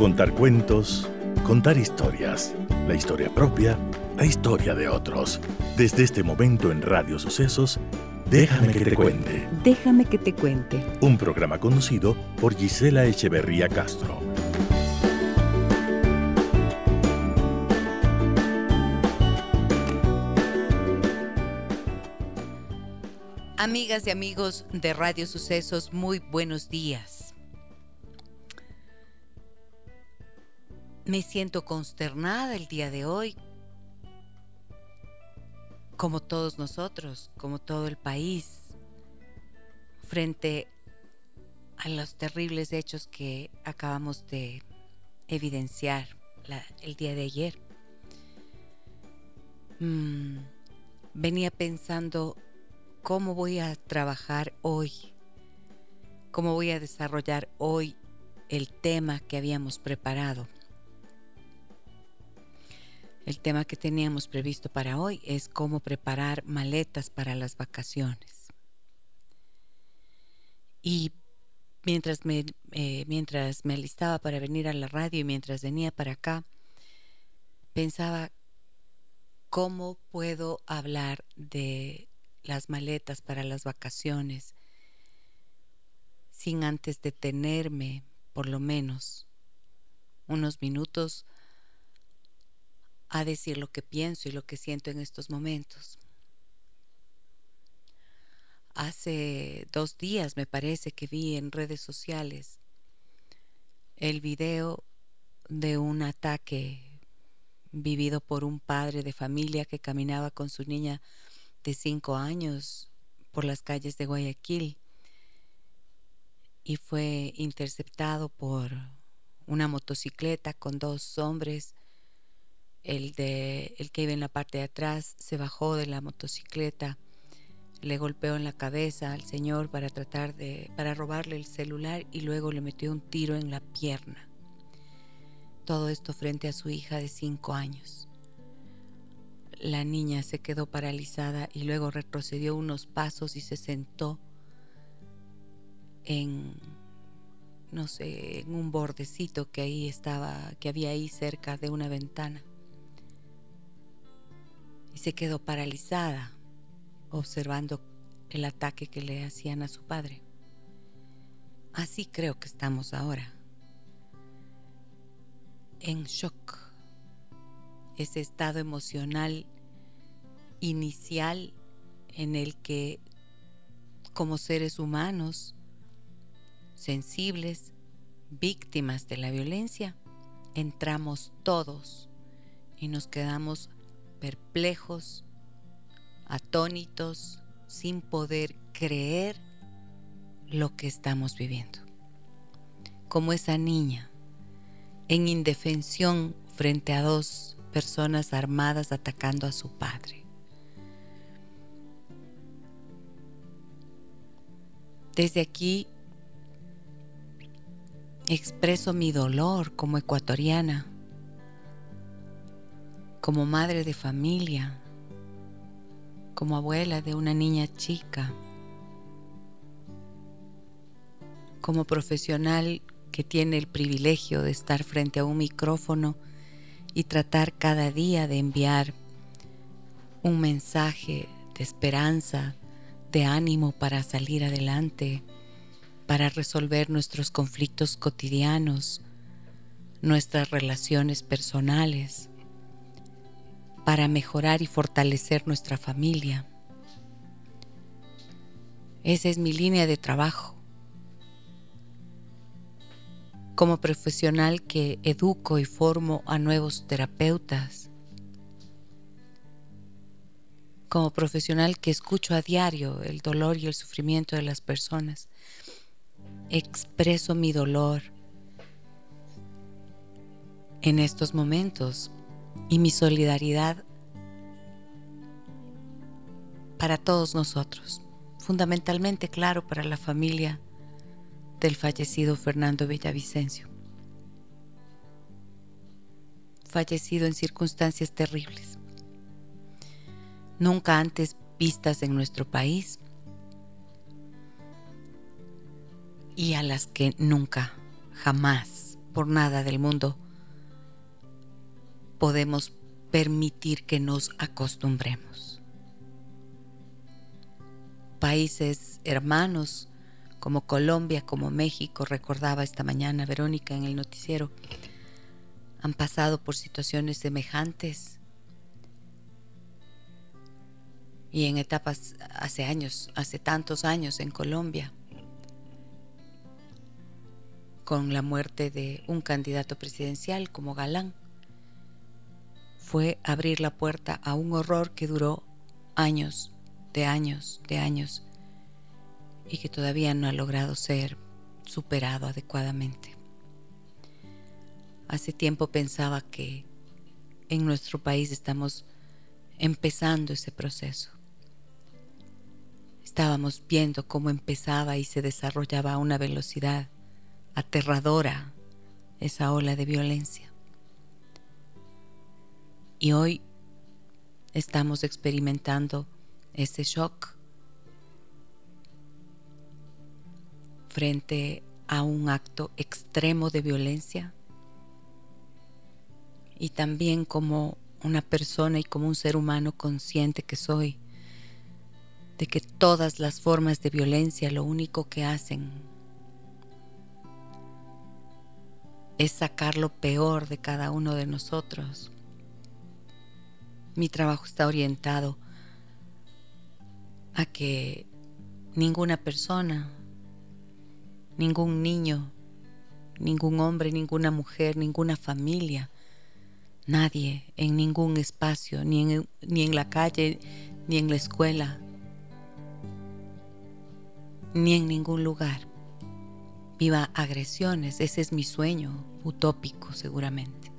Contar cuentos, contar historias, la historia propia, la historia de otros. Desde este momento en Radio Sucesos, Déjame que te cuente. Déjame que te cuente. Un programa conducido por Gisela Echeverría Castro. Amigas y amigos de Radio Sucesos, muy buenos días. Me siento consternada el día de hoy como todos nosotros, como todo el país, frente a los terribles hechos que acabamos de evidenciar el día de ayer. Mm, venía pensando cómo voy a trabajar hoy, cómo voy a desarrollar hoy el tema que habíamos preparado. El tema que teníamos previsto para hoy es cómo preparar maletas para las vacaciones. Y mientras me, eh, mientras me alistaba para venir a la radio y mientras venía para acá, pensaba cómo puedo hablar de las maletas para las vacaciones sin antes detenerme por lo menos unos minutos a decir lo que pienso y lo que siento en estos momentos. Hace dos días me parece que vi en redes sociales el video de un ataque vivido por un padre de familia que caminaba con su niña de cinco años por las calles de Guayaquil y fue interceptado por una motocicleta con dos hombres el, de, el que iba en la parte de atrás se bajó de la motocicleta, le golpeó en la cabeza al señor para tratar de, para robarle el celular y luego le metió un tiro en la pierna. Todo esto frente a su hija de cinco años. La niña se quedó paralizada y luego retrocedió unos pasos y se sentó en no sé, en un bordecito que ahí estaba, que había ahí cerca de una ventana y se quedó paralizada observando el ataque que le hacían a su padre. Así creo que estamos ahora, en shock, ese estado emocional inicial en el que como seres humanos, sensibles, víctimas de la violencia, entramos todos y nos quedamos perplejos, atónitos, sin poder creer lo que estamos viviendo. Como esa niña en indefensión frente a dos personas armadas atacando a su padre. Desde aquí expreso mi dolor como ecuatoriana como madre de familia, como abuela de una niña chica, como profesional que tiene el privilegio de estar frente a un micrófono y tratar cada día de enviar un mensaje de esperanza, de ánimo para salir adelante, para resolver nuestros conflictos cotidianos, nuestras relaciones personales para mejorar y fortalecer nuestra familia. Esa es mi línea de trabajo. Como profesional que educo y formo a nuevos terapeutas. Como profesional que escucho a diario el dolor y el sufrimiento de las personas. Expreso mi dolor en estos momentos y mi solidaridad para todos nosotros, fundamentalmente, claro, para la familia del fallecido Fernando Villavicencio, fallecido en circunstancias terribles, nunca antes vistas en nuestro país y a las que nunca, jamás por nada del mundo podemos permitir que nos acostumbremos. Países hermanos como Colombia, como México, recordaba esta mañana Verónica en el noticiero, han pasado por situaciones semejantes y en etapas hace años, hace tantos años en Colombia, con la muerte de un candidato presidencial como Galán, fue abrir la puerta a un horror que duró años, de años, de años, y que todavía no ha logrado ser superado adecuadamente. Hace tiempo pensaba que en nuestro país estamos empezando ese proceso. Estábamos viendo cómo empezaba y se desarrollaba a una velocidad aterradora esa ola de violencia. Y hoy estamos experimentando ese shock frente a un acto extremo de violencia y también como una persona y como un ser humano consciente que soy de que todas las formas de violencia lo único que hacen es sacar lo peor de cada uno de nosotros. Mi trabajo está orientado a que ninguna persona, ningún niño, ningún hombre, ninguna mujer, ninguna familia, nadie en ningún espacio, ni en, ni en la calle, ni en la escuela, ni en ningún lugar viva agresiones. Ese es mi sueño utópico seguramente.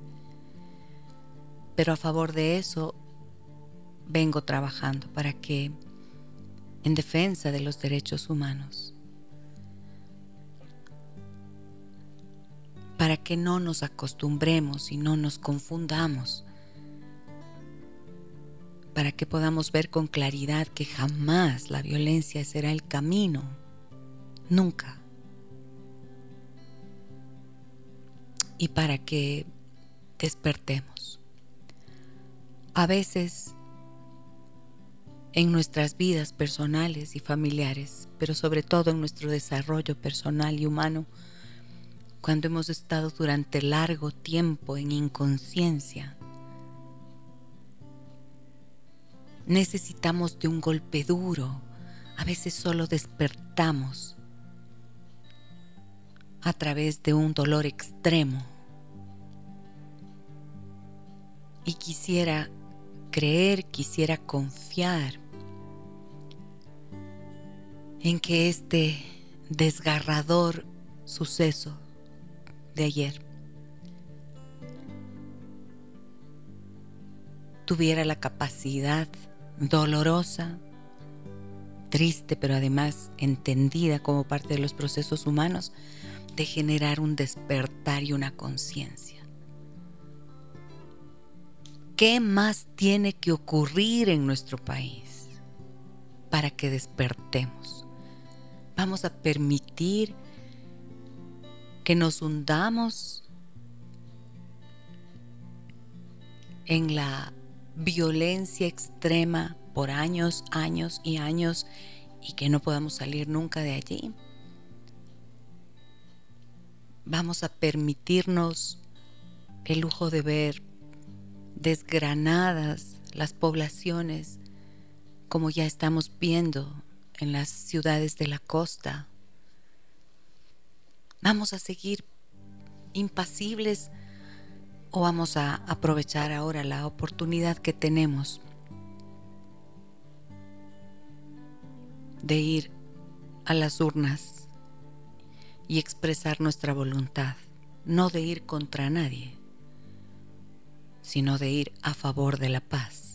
Pero a favor de eso vengo trabajando para que, en defensa de los derechos humanos, para que no nos acostumbremos y no nos confundamos, para que podamos ver con claridad que jamás la violencia será el camino, nunca. y para que despertemos. A veces en nuestras vidas personales y familiares, pero sobre todo en nuestro desarrollo personal y humano, cuando hemos estado durante largo tiempo en inconsciencia, necesitamos de un golpe duro, a veces solo despertamos a través de un dolor extremo. Y quisiera creer, quisiera confiar en que este desgarrador suceso de ayer tuviera la capacidad dolorosa, triste, pero además entendida como parte de los procesos humanos, de generar un despertar y una conciencia. ¿Qué más tiene que ocurrir en nuestro país para que despertemos? Vamos a permitir que nos hundamos en la violencia extrema por años, años y años y que no podamos salir nunca de allí. Vamos a permitirnos el lujo de ver desgranadas las poblaciones, como ya estamos viendo en las ciudades de la costa. ¿Vamos a seguir impasibles o vamos a aprovechar ahora la oportunidad que tenemos de ir a las urnas y expresar nuestra voluntad, no de ir contra nadie? sino de ir a favor de la paz.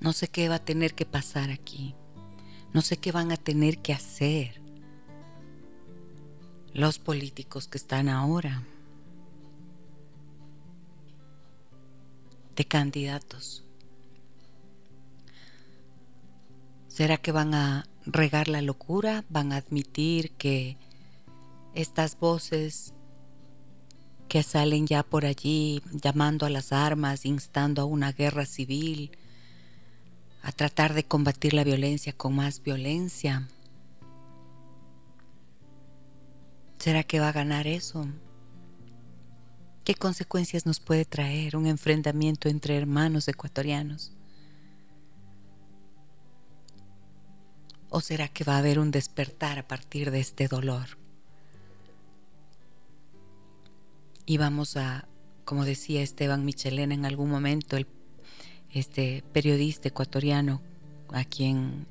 No sé qué va a tener que pasar aquí. No sé qué van a tener que hacer los políticos que están ahora de candidatos. ¿Será que van a regar la locura? ¿Van a admitir que estas voces que salen ya por allí llamando a las armas, instando a una guerra civil, a tratar de combatir la violencia con más violencia. ¿Será que va a ganar eso? ¿Qué consecuencias nos puede traer un enfrentamiento entre hermanos ecuatorianos? ¿O será que va a haber un despertar a partir de este dolor? Y vamos a, como decía Esteban Michelena en algún momento, el, este periodista ecuatoriano a quien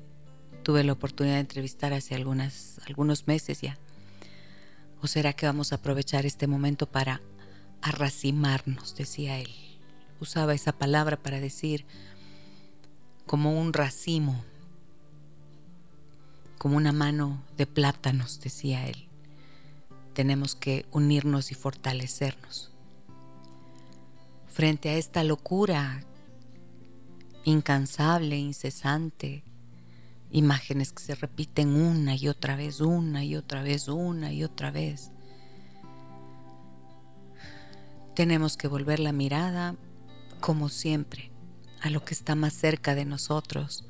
tuve la oportunidad de entrevistar hace algunos meses ya. ¿O será que vamos a aprovechar este momento para arracimarnos, decía él? Usaba esa palabra para decir como un racimo, como una mano de plátanos, decía él tenemos que unirnos y fortalecernos. Frente a esta locura incansable, incesante, imágenes que se repiten una y otra vez, una y otra vez, una y otra vez. Tenemos que volver la mirada, como siempre, a lo que está más cerca de nosotros,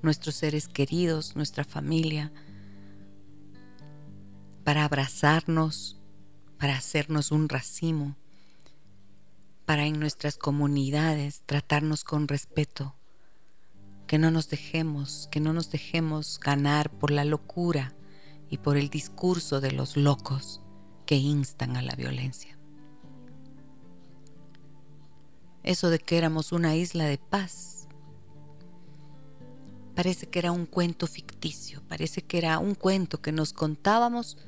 nuestros seres queridos, nuestra familia, para abrazarnos, para hacernos un racimo, para en nuestras comunidades tratarnos con respeto, que no nos dejemos, que no nos dejemos ganar por la locura y por el discurso de los locos que instan a la violencia. Eso de que éramos una isla de paz parece que era un cuento ficticio, parece que era un cuento que nos contábamos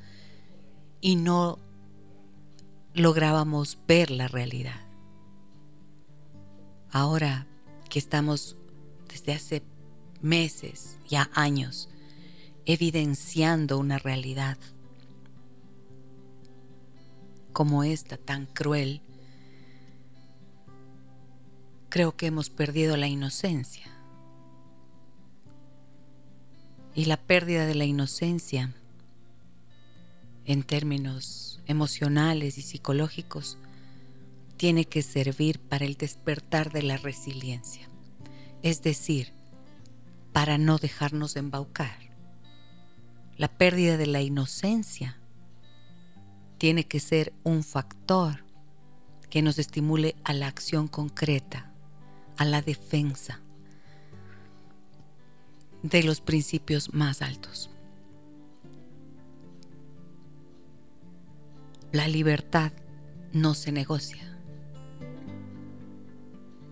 y no lográbamos ver la realidad. Ahora que estamos desde hace meses, ya años, evidenciando una realidad como esta tan cruel, creo que hemos perdido la inocencia. Y la pérdida de la inocencia en términos emocionales y psicológicos, tiene que servir para el despertar de la resiliencia, es decir, para no dejarnos embaucar. La pérdida de la inocencia tiene que ser un factor que nos estimule a la acción concreta, a la defensa de los principios más altos. La libertad no se negocia.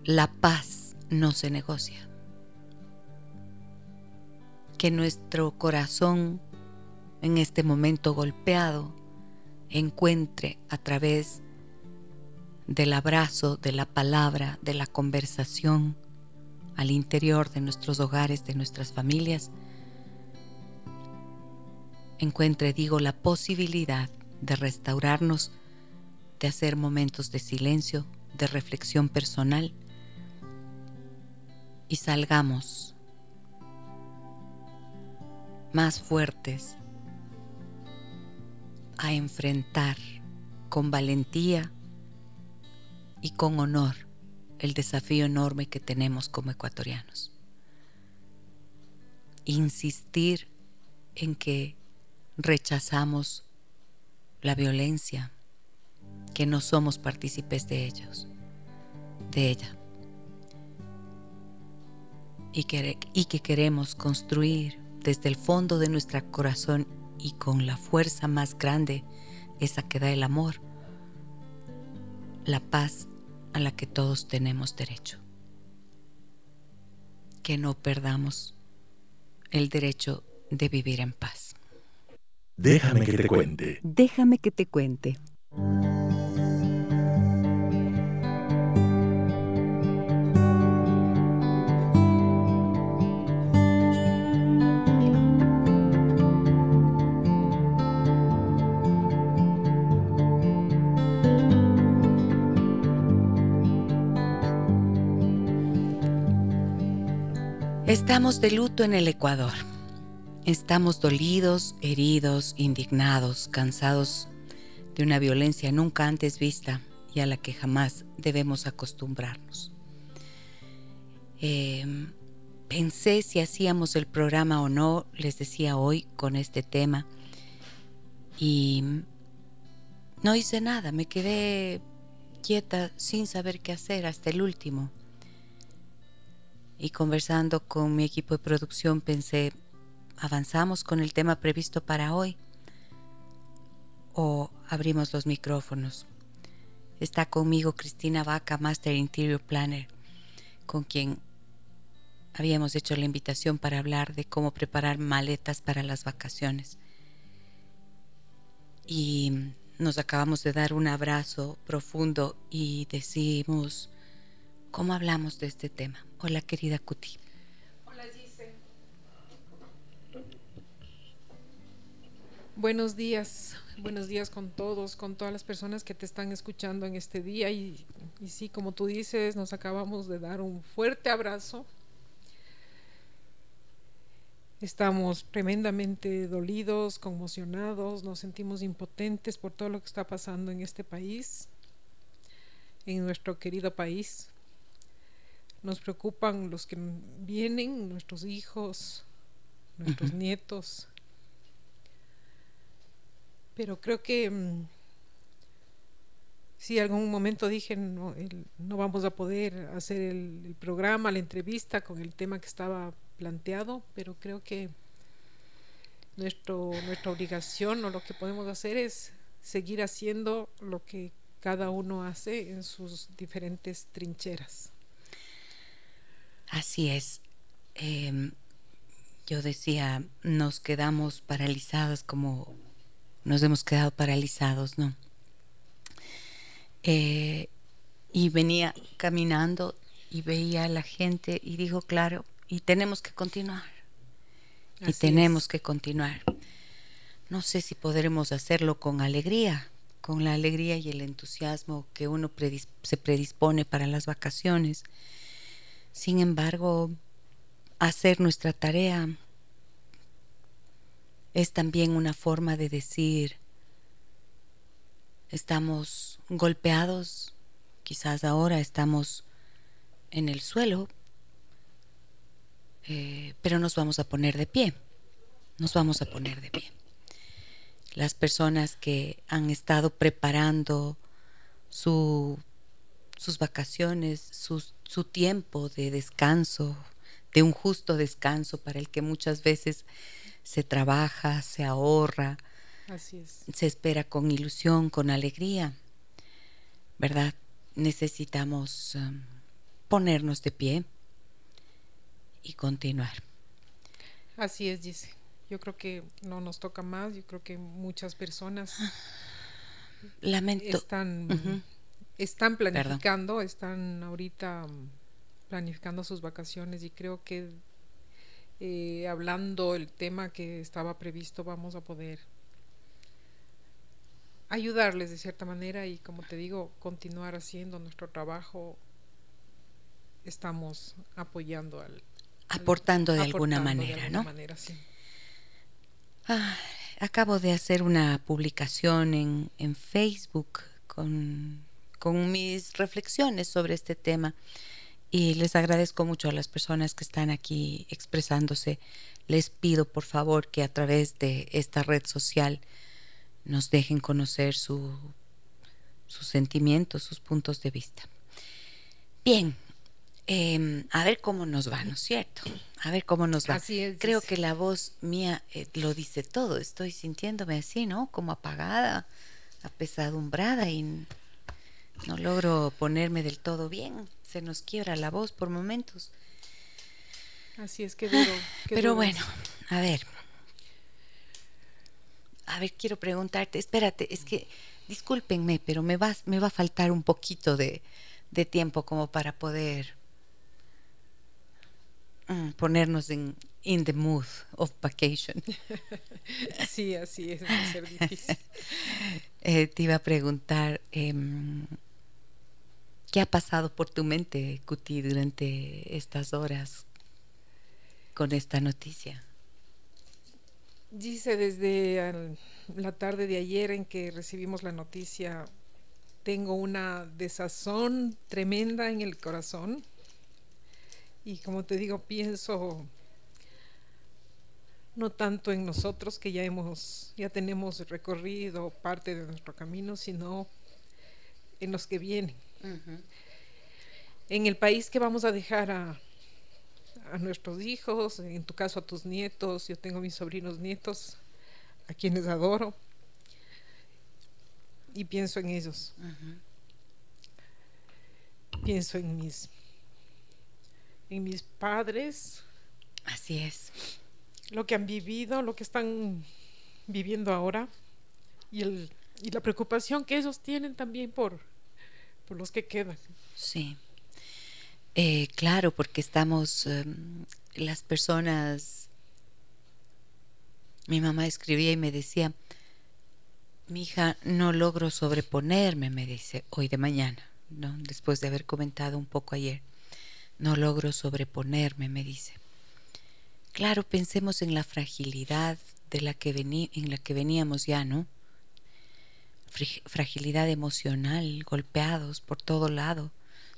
La paz no se negocia. Que nuestro corazón en este momento golpeado encuentre a través del abrazo, de la palabra, de la conversación al interior de nuestros hogares, de nuestras familias, encuentre, digo, la posibilidad de restaurarnos, de hacer momentos de silencio, de reflexión personal y salgamos más fuertes a enfrentar con valentía y con honor el desafío enorme que tenemos como ecuatorianos. Insistir en que rechazamos la violencia, que no somos partícipes de ellos, de ella. Y que, y que queremos construir desde el fondo de nuestro corazón y con la fuerza más grande, esa que da el amor, la paz a la que todos tenemos derecho. Que no perdamos el derecho de vivir en paz. Déjame que te cuente. Déjame que te cuente. Estamos de luto en el Ecuador Estamos dolidos, heridos, indignados, cansados de una violencia nunca antes vista y a la que jamás debemos acostumbrarnos. Em, pensé si hacíamos el programa o no, les decía hoy con este tema, y no hice nada, me quedé quieta sin saber qué hacer hasta el último. Y conversando con mi equipo de producción pensé, avanzamos con el tema previsto para hoy o abrimos los micrófonos. Está conmigo Cristina Vaca, Master Interior Planner, con quien habíamos hecho la invitación para hablar de cómo preparar maletas para las vacaciones. Y nos acabamos de dar un abrazo profundo y decimos, ¿cómo hablamos de este tema? Hola querida Cuti. Buenos días, buenos días con todos, con todas las personas que te están escuchando en este día. Y, sí, como tú dices, nos acabamos de dar un fuerte abrazo. Estamos tremendamente dolidos, conmocionados, nos sentimos impotentes por todo lo que está pasando en este país, en nuestro querido país. Nos preocupan los que vienen, nuestros hijos, nuestros nietos pero creo que mm, si algún momento dije no, no vamos a poder hacer el, programa, la entrevista con el tema que estaba planteado, pero creo que nuestro, nuestra obligación o lo que podemos hacer es seguir haciendo lo que cada uno hace en sus diferentes trincheras. Así es. Em, yo decía, nos quedamos paralizadas como nos hemos quedado paralizados, ¿no? Eh, y venía caminando y veía a la gente y dijo, claro, y tenemos que continuar. y tenemos que continuar. No sé si podremos hacerlo con alegría, con la alegría y el entusiasmo que uno se predispone para las vacaciones. Sin embargo, hacer nuestra tarea es también una forma de decir, estamos golpeados, quizás ahora estamos en el suelo, eh, pero nos vamos a poner de pie, nos vamos a poner de pie. Las personas que han estado preparando sus vacaciones, su tiempo de descanso, de un justo descanso para el que muchas veces se trabaja, se ahorra, se espera con ilusión, con alegría, ¿verdad? Necesitamos um, ponernos de pie y continuar. Así es, dice. Yo creo que no nos toca más, yo creo que muchas personas Lamento. están, están planificando, están ahorita um, planificando sus vacaciones y creo que eh, hablando el tema que estaba previsto, vamos a poder ayudarles de cierta manera y como te digo, continuar haciendo nuestro trabajo. Estamos apoyando al... Aportando de alguna manera, ¿no? Ah, acabo de hacer una publicación en, en Facebook con, con mis reflexiones sobre este tema y les agradezco mucho a las personas que están aquí expresándose. Les pido por favor que a través de esta red social nos dejen conocer su, sus sentimientos, sus puntos de vista. Bien, em, a ver cómo nos va, ¿no es cierto? A ver cómo nos va. Así es, Creo que la voz mía eh, lo dice todo. Estoy sintiéndome así, ¿no? Como apagada, apesadumbrada y no logro ponerme del todo bien se nos quiebra la voz por momentos. Así es que duro. Pero bueno, a ver. A ver, quiero preguntarte, espérate, es que discúlpenme, pero me va, me va a faltar un poquito de, tiempo como para poder mm, ponernos en in the mood of vacation. sí, así es, va a ser difícil. Eh, te iba a preguntar, em, ¿Qué ha pasado por tu mente, Cuti, durante estas horas con esta noticia? Dice desde la tarde de ayer en que recibimos la noticia, tengo una desazón tremenda en el corazón y como te digo, pienso no tanto en nosotros que ya hemos, ya tenemos recorrido parte de nuestro camino, sino en los que vienen. En el país que vamos a dejar a, a nuestros hijos, en tu caso a tus nietos, yo tengo mis sobrinos nietos, a quienes adoro, y pienso en ellos. Pienso en mis, en mis padres. Así es. Lo que han vivido, lo que están viviendo ahora. Y, el, y la preocupación que ellos tienen también por, por los que quedan. Sí. Eh, claro, porque estamos, em, las personas, mi mamá escribía y me decía, mi hija, no logro sobreponerme, me dice, hoy de mañana, ¿no? después de haber comentado un poco ayer, no logro sobreponerme, me dice. Claro, pensemos en la fragilidad de la que en la que veníamos ya, ¿no? Fragilidad emocional, golpeados por todo lado,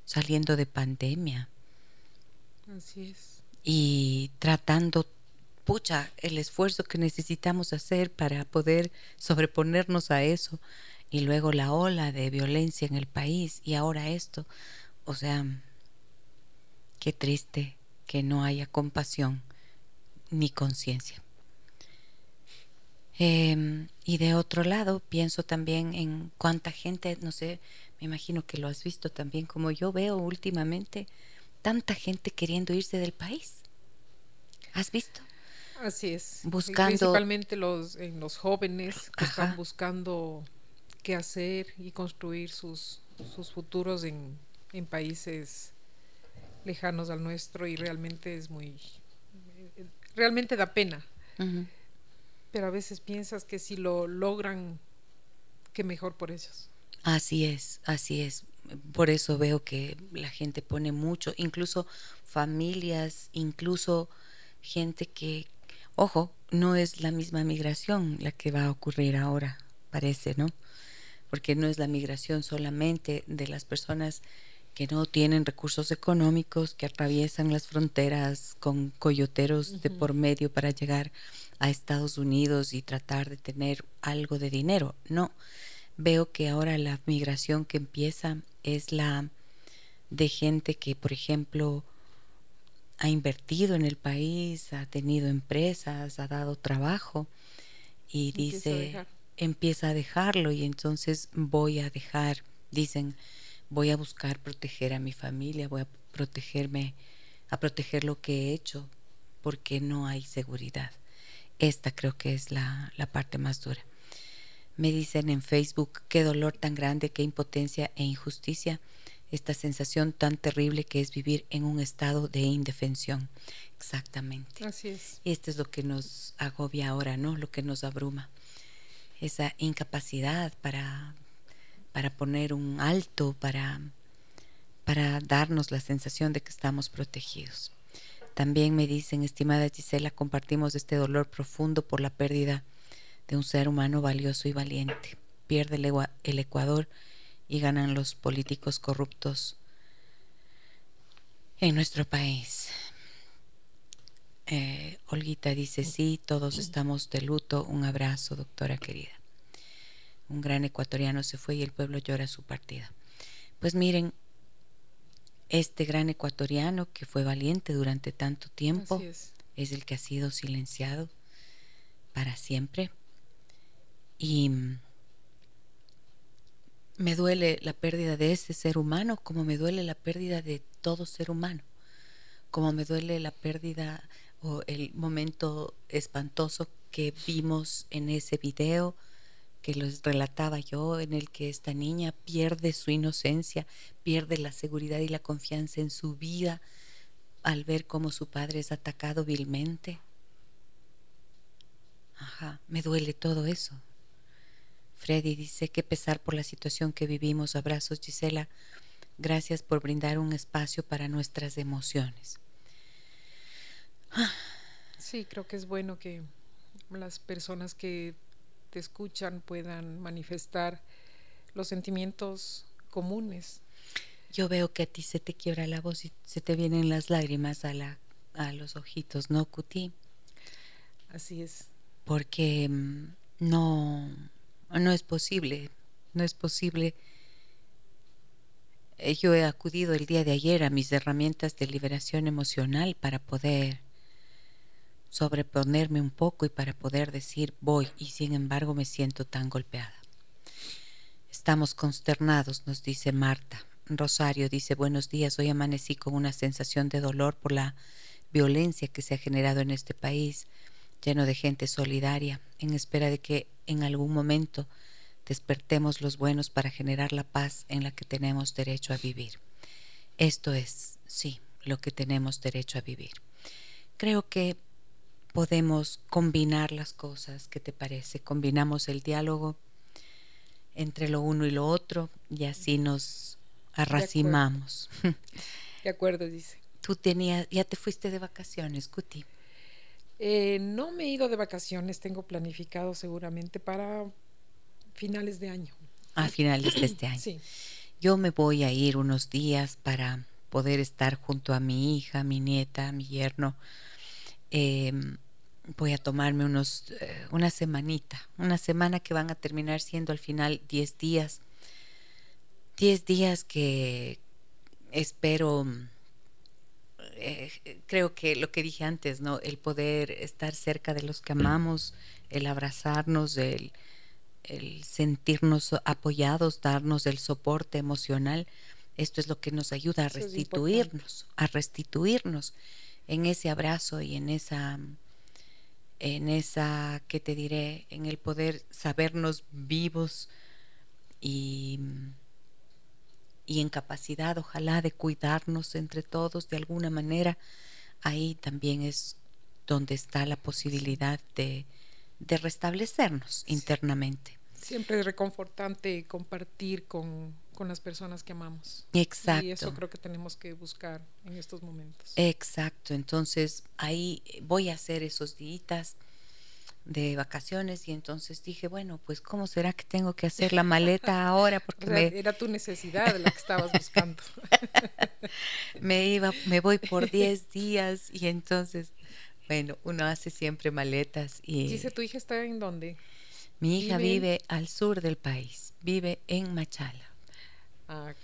saliendo de pandemia. Así es. Y tratando, pucha, el esfuerzo que necesitamos hacer para poder sobreponernos a eso. Y luego la ola de violencia en el país y ahora esto. O sea, qué triste que no haya compasión mi conciencia. Em, y de otro lado, pienso también en cuánta gente, no sé, me imagino que lo has visto también, como yo veo últimamente, tanta gente queriendo irse del país. ¿Has visto? Así es. Buscando. Principalmente los, en los jóvenes que están buscando qué hacer y construir sus, sus futuros en, en países lejanos al nuestro y realmente es muy, realmente da pena. Pero a veces piensas que si lo logran, que mejor por ellos. Así es, así es. Por eso veo que la gente pone mucho, incluso familias, incluso gente que, ojo, no es la misma migración la que va a ocurrir ahora, parece, ¿no? Porque no es la migración solamente de las personas que no tienen recursos económicos, que atraviesan las fronteras con coyoteros de por medio para llegar a Estados Unidos y tratar de tener algo de dinero. No, veo que ahora la migración que empieza es la de gente que, por ejemplo, ha invertido en el país, ha tenido empresas, ha dado trabajo y dice, empieza a dejarlo y entonces voy a dejar, dicen, voy a buscar proteger a mi familia, voy a protegerme, a proteger lo que he hecho, porque no hay seguridad. Esta creo que es la, la parte más dura. Me dicen en Facebook, qué dolor tan grande, qué impotencia e injusticia, esta sensación tan terrible que es vivir en un estado de indefensión. Exactamente. Así es. Y esto es lo que nos agobia ahora, ¿no? Lo que nos abruma. Esa incapacidad para para poner un alto, para, para darnos la sensación de que estamos protegidos. También me dicen, estimada Gisela, compartimos este dolor profundo por la pérdida de un ser humano valioso y valiente. Pierde el, Ecuador y ganan los políticos corruptos en nuestro país. Eh, Olguita dice, sí, todos estamos de luto. Un abrazo, doctora querida un gran ecuatoriano se fue y el pueblo llora su partida. Pues miren, este gran ecuatoriano que fue valiente durante tanto tiempo es. el que ha sido silenciado para siempre. Y me duele la pérdida de ese ser humano como me duele la pérdida de todo ser humano, como me duele la pérdida o el momento espantoso que vimos en ese video que les relataba yo, en el que esta niña pierde su inocencia, pierde la seguridad y la confianza en su vida al ver cómo su padre es atacado vilmente. Ajá, me duele todo eso. Freddy dice que pesar por la situación que vivimos. Abrazos, Gisela. Gracias por brindar un espacio para nuestras emociones. Sí, creo que es bueno que las personas que te escuchan puedan manifestar los sentimientos comunes. Yo veo que a ti se te quiebra la voz y se te vienen las lágrimas a, la, a los ojitos, ¿no, Cuti? Así es. Porque mm, no, no es posible, no es posible. Eh, yo he acudido el día de ayer a mis herramientas de liberación emocional para poder sobreponerme un poco y para poder decir voy y sin embargo me siento tan golpeada. Estamos consternados, nos dice Marta. Rosario dice buenos días, hoy amanecí con una sensación de dolor por la violencia que se ha generado en este país, lleno de gente solidaria, en espera de que en algún momento despertemos los buenos para generar la paz en la que tenemos derecho a vivir. Esto es, sí, lo que tenemos derecho a vivir. Creo que podemos combinar las cosas, ¿qué te parece? Combinamos el diálogo entre lo uno y lo otro y así nos arracimamos. De acuerdo, dice. Tú tenías, ya te fuiste de vacaciones, Cuti. Eh, no me he ido de vacaciones, tengo planificado seguramente para finales de año. A finales de este año. Sí. Yo me voy a ir unos días para poder estar junto a mi hija, mi nieta, mi yerno, Em, voy a tomarme unos, eh, una semanita, una semana que van a terminar siendo al final 10 días. 10 días que espero, eh, creo que lo que dije antes, ¿no? El poder estar cerca de los que amamos, el abrazarnos, el, el sentirnos apoyados, darnos el soporte emocional. Esto es lo que nos ayuda a restituirnos, a restituirnos en ese abrazo y en esa, en esa, ¿qué te diré? En el poder sabernos vivos y, y en capacidad, ojalá, de cuidarnos entre todos de alguna manera, ahí también es donde está la posibilidad de, de restablecernos internamente. Siempre es reconfortante compartir con, con las personas que amamos. Exacto. Y eso creo que tenemos que buscar en estos momentos. Exacto. Entonces ahí voy a hacer esos días de vacaciones y entonces dije, bueno, pues ¿cómo será que tengo que hacer la maleta ahora? Porque era tu necesidad la que estabas buscando. me iba, me voy por 10 días y entonces, bueno, uno hace siempre maletas y... Dice, ¿tu hija está en dónde? Mi hija vive al sur del país, vive en Machala. Ah.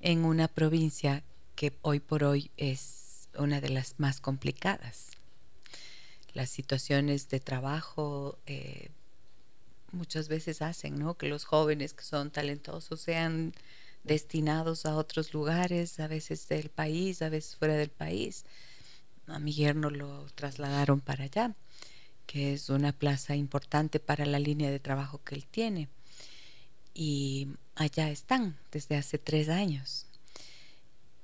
En una provincia que hoy por hoy es una de las más complicadas. Las situaciones de trabajo eh, muchas veces hacen ¿no? que los jóvenes que son talentosos sean destinados a otros lugares, a veces del país, a veces fuera del país. A mi yerno lo trasladaron para allá, que es una plaza importante para la línea de trabajo que él tiene y allá están desde hace tres años.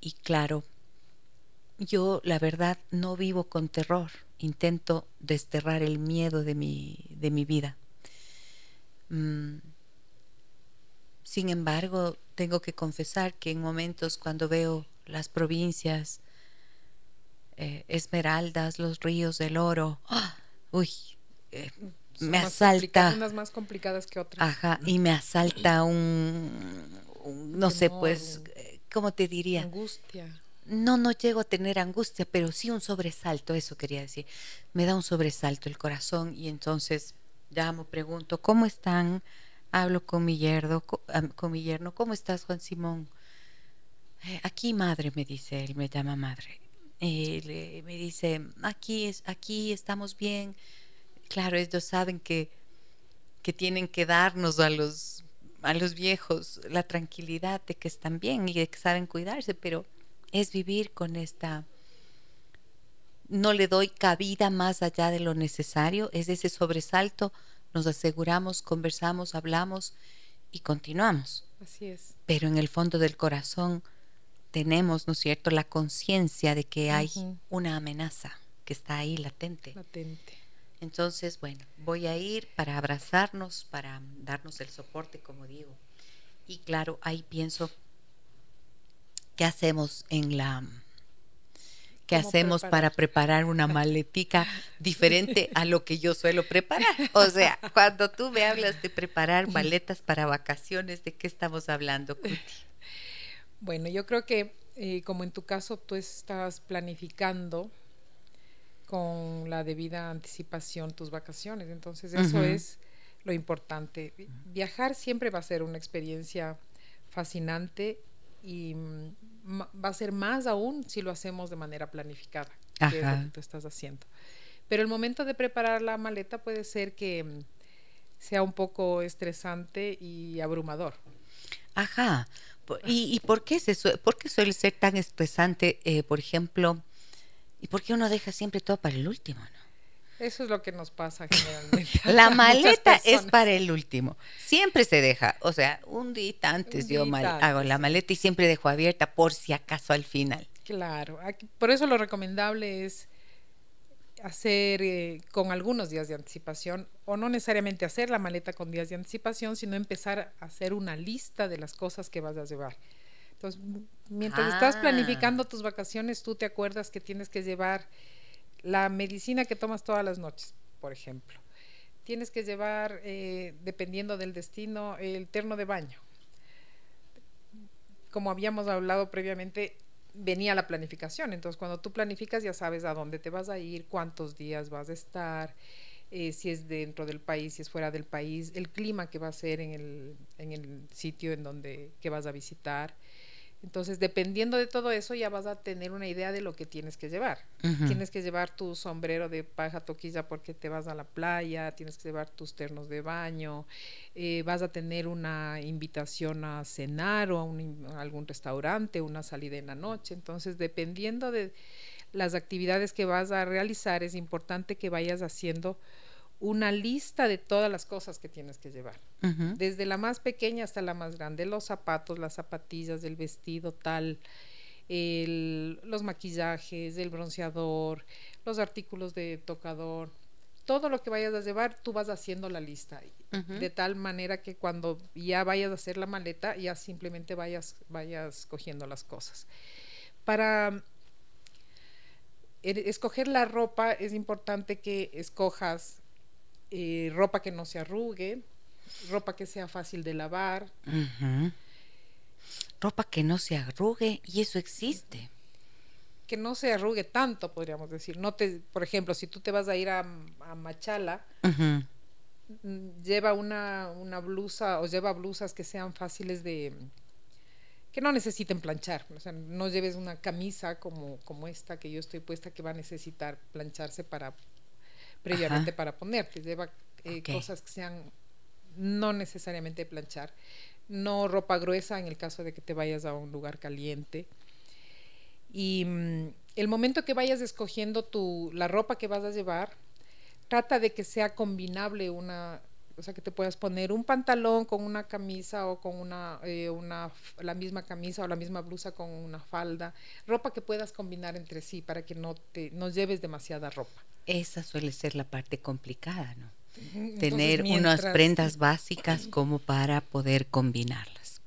Y claro, yo la verdad no vivo con terror, intento desterrar el miedo de mi, de mi vida. Mm. Sin embargo, tengo que confesar que en momentos cuando veo las provincias, eh, Esmeraldas, los ríos del oro, ¡ah! uy, eh, me asalta. Unas más complicadas que otras. Ajá, y me asalta un, no sé, pues, ¿cómo te diría? Angustia. No, no llego a tener angustia, pero sí un sobresalto, eso quería decir. Me da un sobresalto el corazón y entonces llamo, pregunto, ¿cómo están? Hablo con mi yerno, con mi yerno, ¿cómo estás, Juan Simón? Eh, aquí, madre, me dice él, me llama madre. Eh, me dice, aquí, es, aquí estamos bien, claro, ellos saben que, que tienen que darnos a los, a los viejos la tranquilidad de que están bien y de que saben cuidarse, pero es vivir con esta... No le doy cabida más allá de lo necesario, es ese sobresalto, nos aseguramos, conversamos, hablamos y continuamos. Así es. Pero en el fondo del corazón tenemos, ¿no es cierto?, la conciencia de que hay una amenaza que está ahí latente. Latente. Entonces, bueno, voy a ir para abrazarnos, para darnos el soporte, como digo. Y claro, ahí pienso, ¿qué hacemos en la... ¿Qué hacemos para preparar una maletica diferente a lo que yo suelo preparar? O sea, cuando tú me hablas de preparar maletas para vacaciones, ¿de qué estamos hablando, Cuti? Bueno, yo creo que eh, como en tu caso tú estás planificando con la debida anticipación tus vacaciones, entonces eso es lo importante. Viajar siempre va a ser una experiencia fascinante y mm, va a ser más aún si lo hacemos de manera planificada, que es lo que tú estás haciendo. Pero el momento de preparar la maleta puede ser que mm, sea un poco estresante y abrumador. Ajá. ¿Y, por, qué se por qué suele ser tan estresante, eh, por ejemplo, y por qué uno deja siempre todo para el último? ¿no? Eso es lo que nos pasa generalmente. la maleta es para el último. Siempre se deja, o sea, un día antes yo hago la maleta y siempre dejo abierta por si acaso al final. Claro, por eso lo recomendable es hacer eh, con algunos días de anticipación o no necesariamente hacer la maleta con días de anticipación, sino empezar a hacer una lista de las cosas que vas a llevar. Entonces, mientras estás ah. planificando tus vacaciones, tú te acuerdas que tienes que llevar la medicina que tomas todas las noches, por ejemplo. Tienes que llevar, eh, dependiendo del destino, el terno de baño. Como habíamos hablado previamente, venía la planificación. Entonces, cuando tú planificas, ya sabes a dónde te vas a ir, cuántos días vas a estar, eh, si es dentro del país, si es fuera del país, el clima que va a ser en el, en el sitio en donde que vas a visitar. Entonces, dependiendo de todo eso, ya vas a tener una idea de lo que tienes que llevar. Tienes que llevar tu sombrero de paja toquilla porque te vas a la playa, tienes que llevar tus ternos de baño, eh, vas a tener una invitación a cenar o a, algún restaurante, una salida en la noche. Entonces, dependiendo de las actividades que vas a realizar, es importante que vayas haciendo una lista de todas las cosas que tienes que llevar, desde la más pequeña hasta la más grande, los zapatos, las zapatillas, el vestido tal, los maquillajes, el bronceador, los artículos de tocador, todo lo que vayas a llevar, tú vas haciendo la lista, de tal manera que cuando ya vayas a hacer la maleta, ya simplemente vayas, vayas cogiendo las cosas. Para escoger la ropa es importante que escojas eh, ropa que no se arrugue, ropa que sea fácil de lavar. Ropa que no se arrugue, y eso existe. Que no se arrugue tanto, podríamos decir. No te, por ejemplo, si tú te vas a ir a, Machala, lleva una, una, blusa o lleva blusas que sean fáciles de que no necesiten planchar, o sea, no lleves una camisa como, como esta que yo estoy puesta que va a necesitar plancharse para previamente para ponerte. Lleva eh, cosas que sean no necesariamente planchar, no ropa gruesa en el caso de que te vayas a un lugar caliente. Y mm, el momento que vayas escogiendo tu, la ropa que vas a llevar, trata de que sea combinable una, o sea, que te puedas poner un pantalón con una camisa o con una, eh, una, la misma camisa o la misma blusa con una falda, ropa que puedas combinar entre sí para que no te no lleves demasiada ropa. Esa suele ser la parte complicada, ¿no? Tener unas prendas básicas como para poder combinarlas.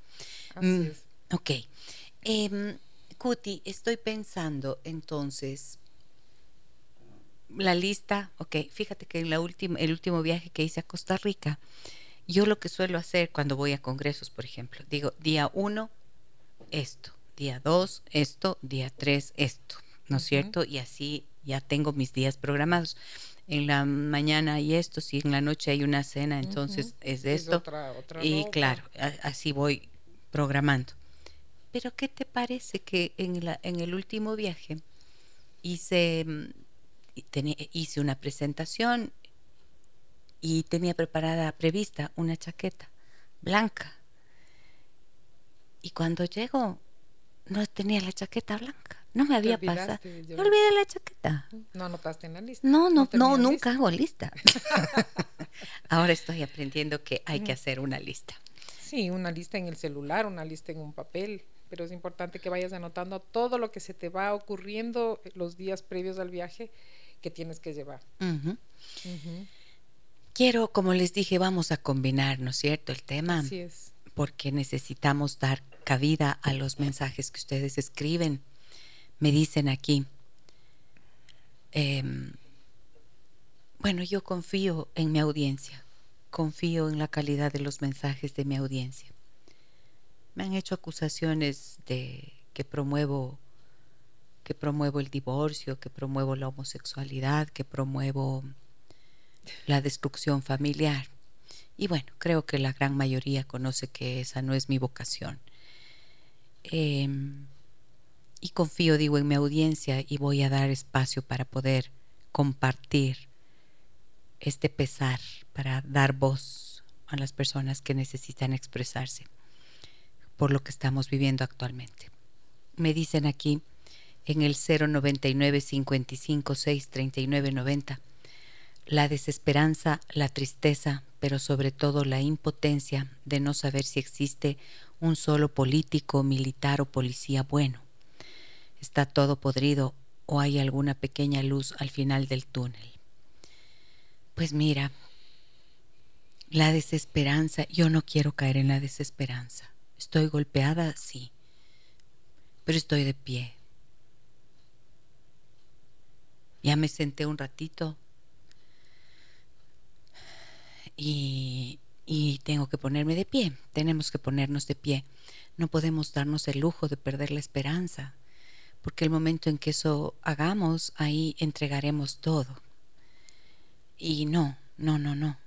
Así mm, es. Ok. Eh, Cuti, estoy pensando entonces, la lista, ok, fíjate que en la última, el último viaje que hice a Costa Rica, yo lo que suelo hacer cuando voy a congresos, por ejemplo, digo, día uno, esto, día dos, esto, día tres, esto, ¿no es cierto? Y así ya tengo mis días programados. En la mañana hay esto, si en la noche hay una cena, entonces es esto. y claro, así voy programando. Pero ¿qué te parece que en, la, en el último viaje hice, mm, hice una presentación y tenía preparada, prevista una chaqueta blanca? Y cuando llego, no tenía la chaqueta blanca. No me había pasado. Me olvidé la chaqueta. No anotaste en la lista. No, no, no, nunca hago lista. Ahora estoy aprendiendo que hay que hacer una lista. Sí, una lista en el celular, una lista en un papel, pero es importante que vayas anotando todo lo que se te va ocurriendo los días previos al viaje que tienes que llevar. Quiero, como les dije, vamos a combinar, ¿no es cierto? El tema. Así es. Porque necesitamos dar cabida a los mensajes que ustedes escriben me dicen aquí, Em, bueno, yo confío en mi audiencia, confío en la calidad de los mensajes de mi audiencia. Me han hecho acusaciones de que promuevo que promuevo el divorcio, que promuevo la homosexualidad, que promuevo la destrucción familiar. Y bueno, creo que la gran mayoría conoce que esa no es mi vocación. Em, y confío, digo, en mi audiencia y voy a dar espacio para poder compartir este pesar, para dar voz a las personas que necesitan expresarse por lo que estamos viviendo actualmente. Me dicen aquí en el 099 55 6 39 90 la desesperanza, la tristeza, pero sobre todo la impotencia de no saber si existe un solo político, militar o policía bueno. Está todo podrido o hay alguna pequeña luz al final del túnel. Pues mira, la desesperanza, yo no quiero caer en la desesperanza. Estoy golpeada, sí, pero estoy de pie. Ya me senté un ratito y, tengo que ponerme de pie. Tenemos que ponernos de pie. No podemos darnos el lujo de perder la esperanza, porque el momento en que eso hagamos, ahí entregaremos todo. Y no, no, no, no.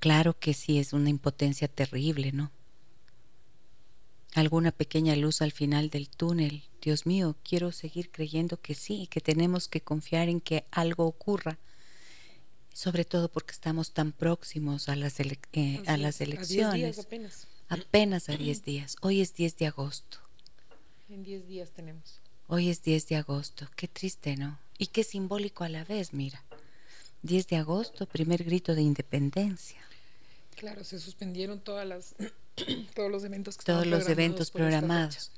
Claro que sí es una impotencia terrible, ¿no? Alguna pequeña luz al final del túnel. Dios mío, quiero seguir creyendo que sí, que tenemos que confiar en que algo ocurra sobre todo porque estamos tan próximos a las, eh, a las elecciones. apenas. apenas a 10 días. Hoy es 10 de agosto. En 10 días tenemos. Hoy es 10 de agosto. Qué triste, ¿no? Y qué simbólico a la vez, mira. 10 de agosto, primer grito de independencia. Claro, se suspendieron todas las, todos los eventos que Todos los eventos programados.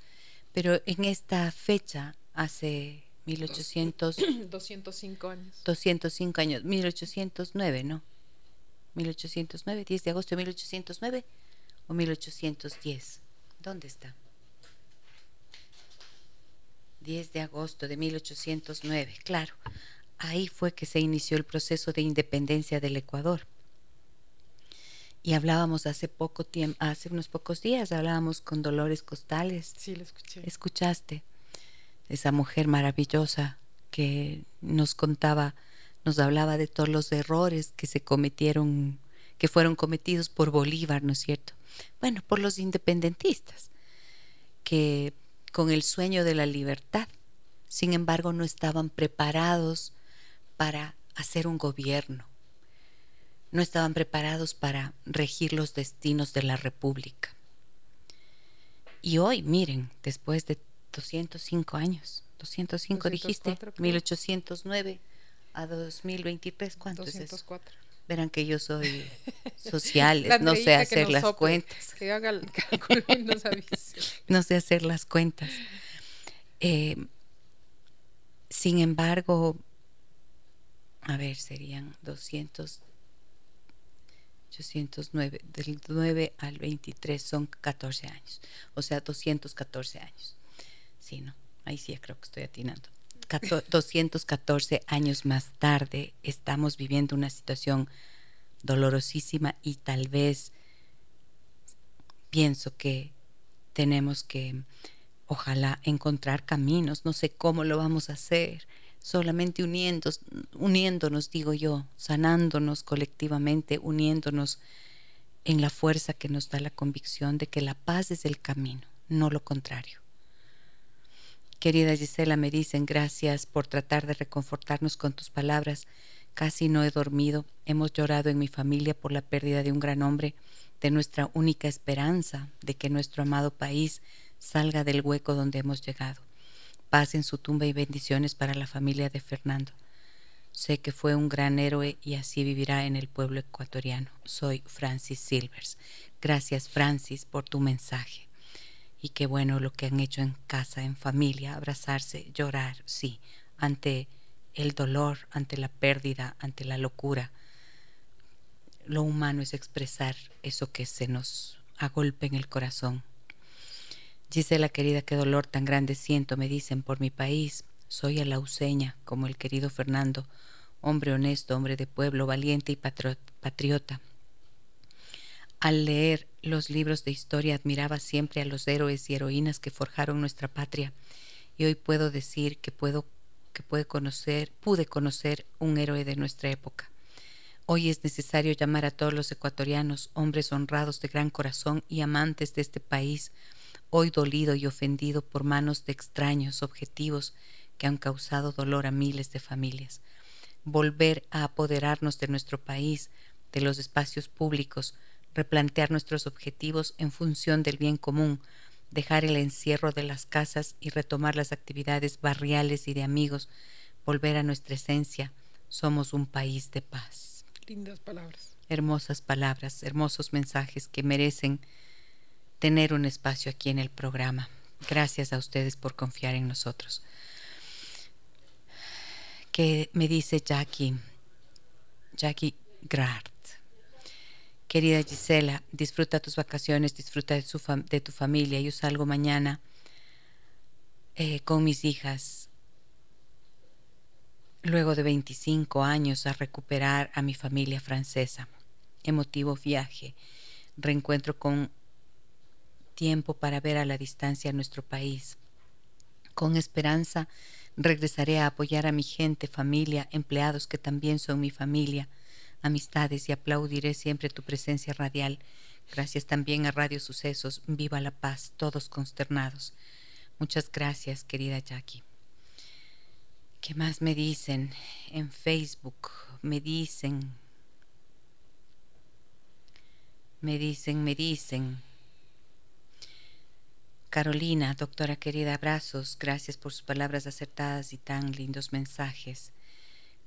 Pero en esta fecha, hace 1800... 205 años. 205 años, 1809, ¿no? 1809, 10 de agosto de 1809 o 1810. ¿Dónde está? 10 de agosto de 1809, claro. Ahí fue que se inició el proceso de independencia del Ecuador. Y hablábamos hace poco tiempo, hace unos pocos días, hablábamos con Dolores Costales. Sí, la escuché. ¿Escuchaste? esa mujer maravillosa que nos contaba, nos hablaba de todos los errores que se cometieron, que fueron cometidos por Bolívar, ¿no es cierto? Bueno, por los independentistas, que con el sueño de la libertad, sin embargo, no estaban preparados para hacer un gobierno, no estaban preparados para regir los destinos de la República. Y hoy, miren, después de 205 años. 205 dijiste, 1809 a 2023, ¿cuánto es eso? Verán que yo soy social, no sé hacer las cuentas. Que haga el cálculo y nos avise. no sé hacer las cuentas. Eh, sin embargo, a ver, serían 200, 809, del 9 al 23 son 14 años, o sea, 214 años. Sí, no, ahí sí creo que estoy atinando. 214 años más tarde estamos viviendo una situación dolorosísima y tal vez pienso que tenemos que, ojalá, encontrar caminos, no sé cómo lo vamos a hacer, solamente uniéndonos, uniéndonos, digo yo, sanándonos colectivamente, uniéndonos en la fuerza que nos da la convicción de que la paz es el camino, no lo contrario. Querida Gisela, me dicen gracias por tratar de reconfortarnos con tus palabras. Casi no he dormido. Hemos llorado en mi familia por la pérdida de un gran hombre, de nuestra única esperanza de que nuestro amado país salga del hueco donde hemos llegado. Paz en su tumba y bendiciones para la familia de Fernando. Sé que fue un gran héroe y así vivirá en el pueblo ecuatoriano. Soy Francis Silvers. Gracias, Francis, por tu mensaje y qué bueno lo que han hecho en casa, en familia, abrazarse, llorar, sí, ante el dolor, ante la pérdida, ante la locura. Lo humano es expresar eso que se nos agolpe en el corazón. Gisela querida, qué dolor tan grande siento, me dicen, por mi país. Soy alauseña, como el querido Fernando, hombre honesto, hombre de pueblo, valiente y patriota. Al leer los libros de historia admiraba siempre a los héroes y heroínas que forjaron nuestra patria y hoy puedo decir que puedo que puede conocer, pude conocer un héroe de nuestra época. Hoy es necesario llamar a todos los ecuatorianos, hombres honrados de gran corazón y amantes de este país, hoy dolido y ofendido por manos de extraños objetivos que han causado dolor a miles de familias. Volver a apoderarnos de nuestro país, de los espacios públicos, replantear nuestros objetivos en función del bien común, dejar el encierro de las casas y retomar las actividades barriales y de amigos, volver a nuestra esencia. Somos un país de paz. Lindas palabras. Hermosas palabras, hermosos mensajes que merecen tener un espacio aquí en el programa. Gracias a ustedes por confiar en nosotros que me dice Jackie, Jackie Grart. Querida Gisela, disfruta tus vacaciones, disfruta de, tu familia. Yo salgo mañana eh, con mis hijas, luego de 25 años, a recuperar a mi familia francesa. Emotivo viaje, reencuentro con tiempo para ver a la distancia nuestro país. Con esperanza Regresaré a apoyar a mi gente, familia, empleados que también son mi familia, amistades y aplaudiré siempre tu presencia radial. Gracias también a Radio Sucesos. Viva la paz, todos consternados. Muchas gracias, querida Jackie. ¿Qué más me dicen en Facebook? Me dicen, me dicen, me dicen. Carolina, doctora querida, abrazos. Gracias por sus palabras acertadas y tan lindos mensajes.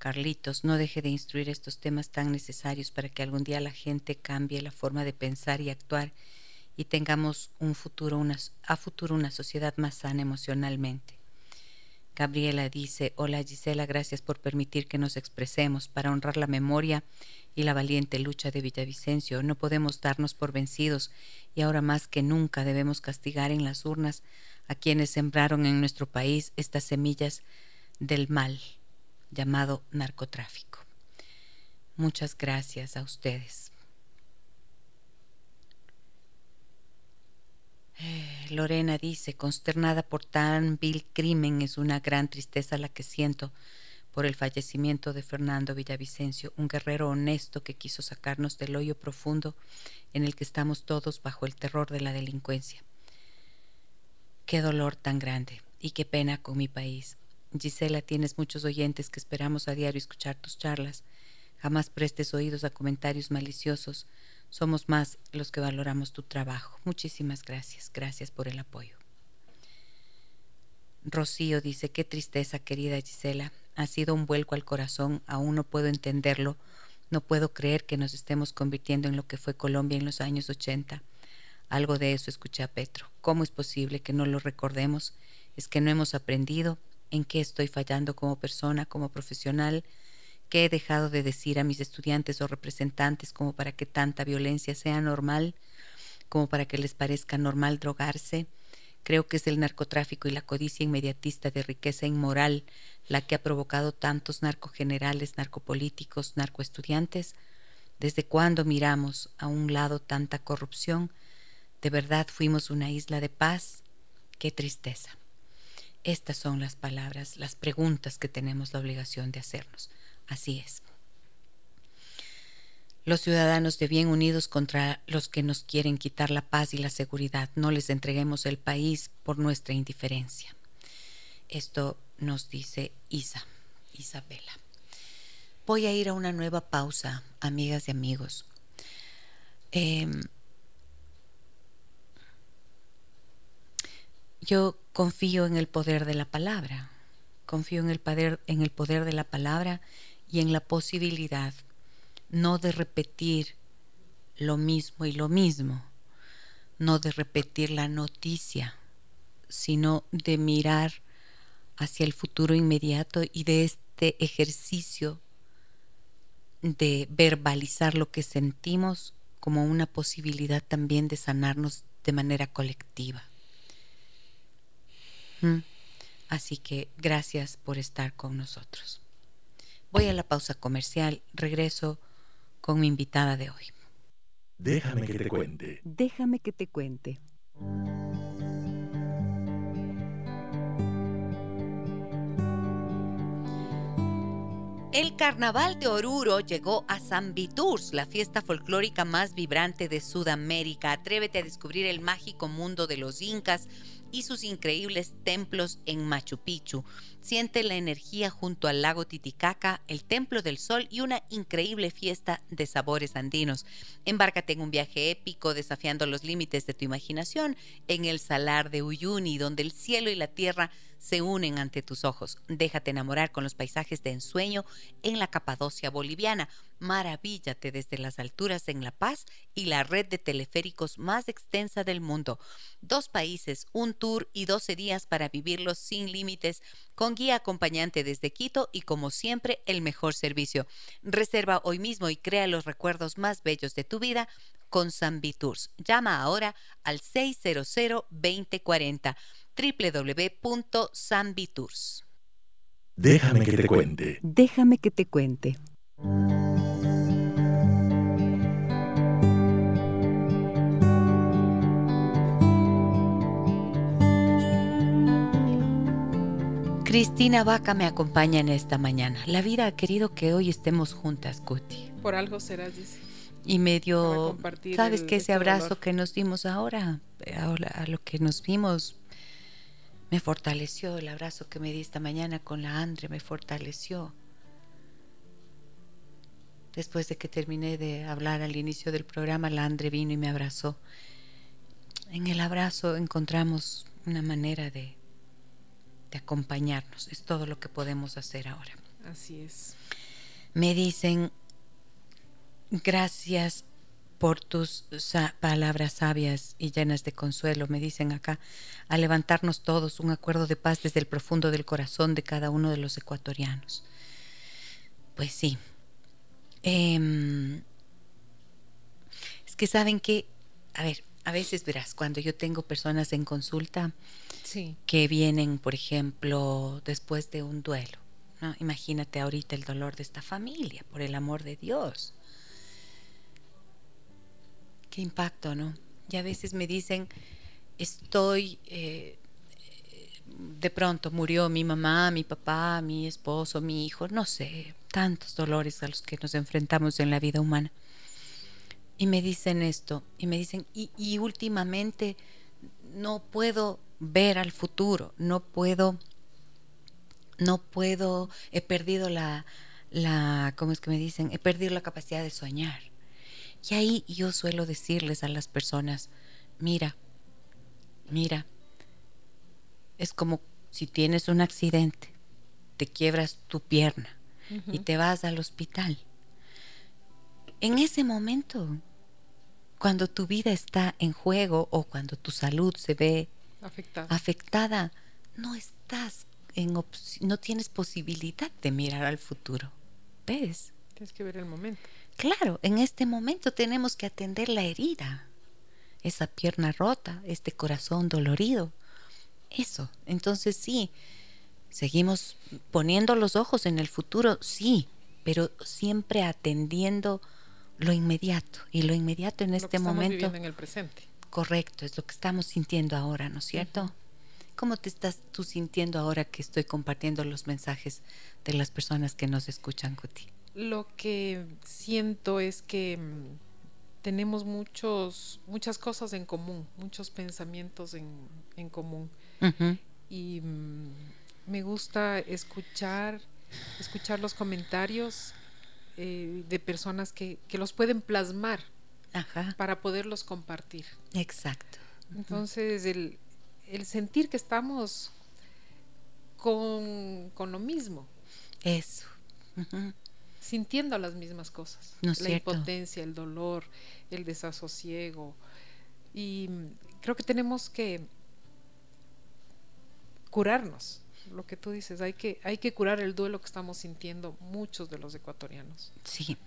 Carlitos, no deje de instruir estos temas tan necesarios para que algún día la gente cambie la forma de pensar y actuar y tengamos un futuro, una, a futuro una sociedad más sana emocionalmente. Gabriela dice, hola Gisela, gracias por permitir que nos expresemos para honrar la memoria y la valiente lucha de Villavicencio. No podemos darnos por vencidos y ahora más que nunca debemos castigar en las urnas a quienes sembraron en nuestro país estas semillas del mal llamado narcotráfico. Muchas gracias a ustedes. Eh, Lorena dice, consternada por tan vil crimen, es una gran tristeza la que siento por el fallecimiento de Fernando Villavicencio, un guerrero honesto que quiso sacarnos del hoyo profundo en el que estamos todos bajo el terror de la delincuencia. Qué dolor tan grande y qué pena con mi país. Gisela, tienes muchos oyentes que esperamos a diario escuchar tus charlas. Jamás prestes oídos a comentarios maliciosos. Somos más los que valoramos tu trabajo. Muchísimas gracias. Gracias por el apoyo. Rocío dice, qué tristeza, querida Gisela ha sido un vuelco al corazón, aún no puedo entenderlo, no puedo creer que nos estemos convirtiendo en lo que fue Colombia en los años 80. Algo de eso escuché a Petro. ¿Cómo es posible que no lo recordemos? ¿Es que no hemos aprendido? ¿En qué estoy fallando como persona, como profesional? ¿Qué he dejado de decir a mis estudiantes o representantes como para que tanta violencia sea normal? ¿Como para que les parezca normal drogarse? Creo que es el narcotráfico y la codicia inmediatista de riqueza inmoral la que ha provocado tantos narcogenerales, narcopolíticos, narcoestudiantes. ¿Desde cuándo miramos a un lado tanta corrupción? ¿De verdad fuimos una isla de paz? ¡Qué tristeza! Estas son las palabras, las preguntas que tenemos la obligación de hacernos. Así es los ciudadanos de bien unidos contra los que nos quieren quitar la paz y la seguridad. No les entreguemos el país por nuestra indiferencia. Esto nos dice Isa, Isabela. Voy a ir a una nueva pausa, amigas y amigos. Em, yo confío en el poder de la palabra, confío en el poder, en el poder de la palabra y en la posibilidad no de repetir lo mismo y lo mismo, no de repetir la noticia, sino de mirar hacia el futuro inmediato y de este ejercicio de verbalizar lo que sentimos como una posibilidad también de sanarnos de manera colectiva. ¿Mm? Así que gracias por estar con nosotros. Voy a la pausa comercial, regreso con mi invitada de hoy. Déjame que te cuente. Déjame que te cuente. El Carnaval de Oruro llegó a San Viturs, la fiesta folclórica más vibrante de Sudamérica. Atrévete a descubrir el mágico mundo de los incas y sus increíbles templos en Machu Picchu. Siente la energía junto al lago Titicaca, el Templo del Sol y una increíble fiesta de sabores andinos. Embárcate en un viaje épico desafiando los límites de tu imaginación en el Salar de Uyuni, donde el cielo y la tierra se unen ante tus ojos. Déjate enamorar con los paisajes de ensueño en la Capadocia boliviana. Maravíllate desde las alturas en La Paz y la red de teleféricos más extensa del mundo. Dos países, un tour y 12 días para vivirlos sin límites, con guía acompañante desde Quito y como siempre el mejor servicio. Reserva hoy mismo y crea los recuerdos más bellos de tu vida con Tours. Llama ahora al 600-2040 www.sambitours. Déjame que te cuente. Déjame que te cuente. Cristina Vaca me acompaña en esta mañana. La vida ha querido que hoy estemos juntas, Cuti. Por algo serás, dice. Y me dio, ¿sabes qué? Ese este abrazo que nos dimos ahora, ahora, a lo que nos vimos, me fortaleció. El abrazo que me di esta mañana con la Andre me fortaleció. Después de que terminé de hablar al inicio del programa, la Andre vino y me abrazó. En el abrazo encontramos una manera de acompañarnos. Es todo lo que podemos hacer ahora. Así es. Me dicen, gracias por tus palabras sabias y llenas de consuelo, me dicen acá, a levantarnos todos un acuerdo de paz desde el profundo del corazón de cada uno de los ecuatorianos. Pues sí. Em, es que saben que, a ver, a veces verás, cuando yo tengo personas en consulta, que vienen, por ejemplo, después de un duelo. ¿no? Imagínate ahorita el dolor de esta familia, por el amor de Dios. Qué impacto, ¿no? Y a veces me dicen, estoy, eh, de pronto murió mi mamá, mi papá, mi esposo, mi hijo, no sé, tantos dolores a los que nos enfrentamos en la vida humana. Y me dicen esto, y me dicen, y, y últimamente no puedo ver al futuro, no puedo, no puedo, he perdido la, la, ¿cómo es que me dicen? He perdido la capacidad de soñar. Y ahí yo suelo decirles a las personas, mira, mira, es como si tienes un accidente, te quiebras tu pierna y te vas al hospital. En ese momento, cuando tu vida está en juego o cuando tu salud se ve afectada, no estás en no tienes posibilidad de mirar al futuro. ¿Ves? Tienes que ver el momento. Claro, en este momento tenemos que atender la herida, esa pierna rota, este corazón dolorido. Eso. Entonces sí, seguimos poniendo los ojos en el futuro, sí, pero siempre atendiendo lo inmediato. Y lo inmediato en este momento... en el presente. Correcto, es lo que estamos sintiendo ahora, ¿no es cierto? ¿Cómo te estás tú sintiendo ahora que estoy compartiendo los mensajes de las personas que nos escuchan, Cuti? Lo que siento es que mm, tenemos muchos, muchas cosas en común, muchos pensamientos en, común. Y mm, me gusta escuchar, escuchar los comentarios eh, de personas que, que los pueden plasmar para poderlos compartir. Exacto. Entonces, el, sentir que estamos con, lo mismo. Eso. Sintiendo las mismas cosas. la impotencia, el dolor, el desasosiego. Y creo que tenemos que curarnos. Lo que tú dices, hay que, hay que curar el duelo que estamos sintiendo muchos de los ecuatorianos. Sí.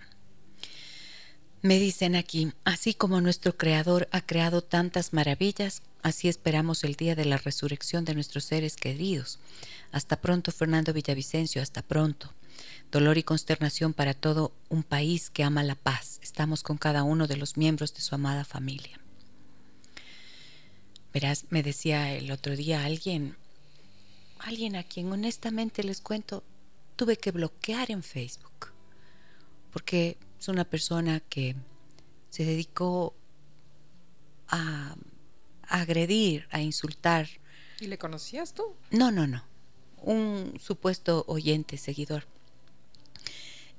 Me dicen aquí, así como nuestro Creador ha creado tantas maravillas, Así esperamos el día de la resurrección de nuestros seres queridos. Hasta pronto, Fernando Villavicencio, hasta pronto. Dolor y consternación para todo un país que ama la paz. Estamos con cada uno de los miembros de su amada familia. Verás, me decía el otro día alguien, alguien a quien honestamente les cuento, tuve que bloquear en Facebook, porque es una persona que se dedicó a, agredir, a insultar. ¿Y le conocías tú? No, no, no. Un supuesto oyente, seguidor.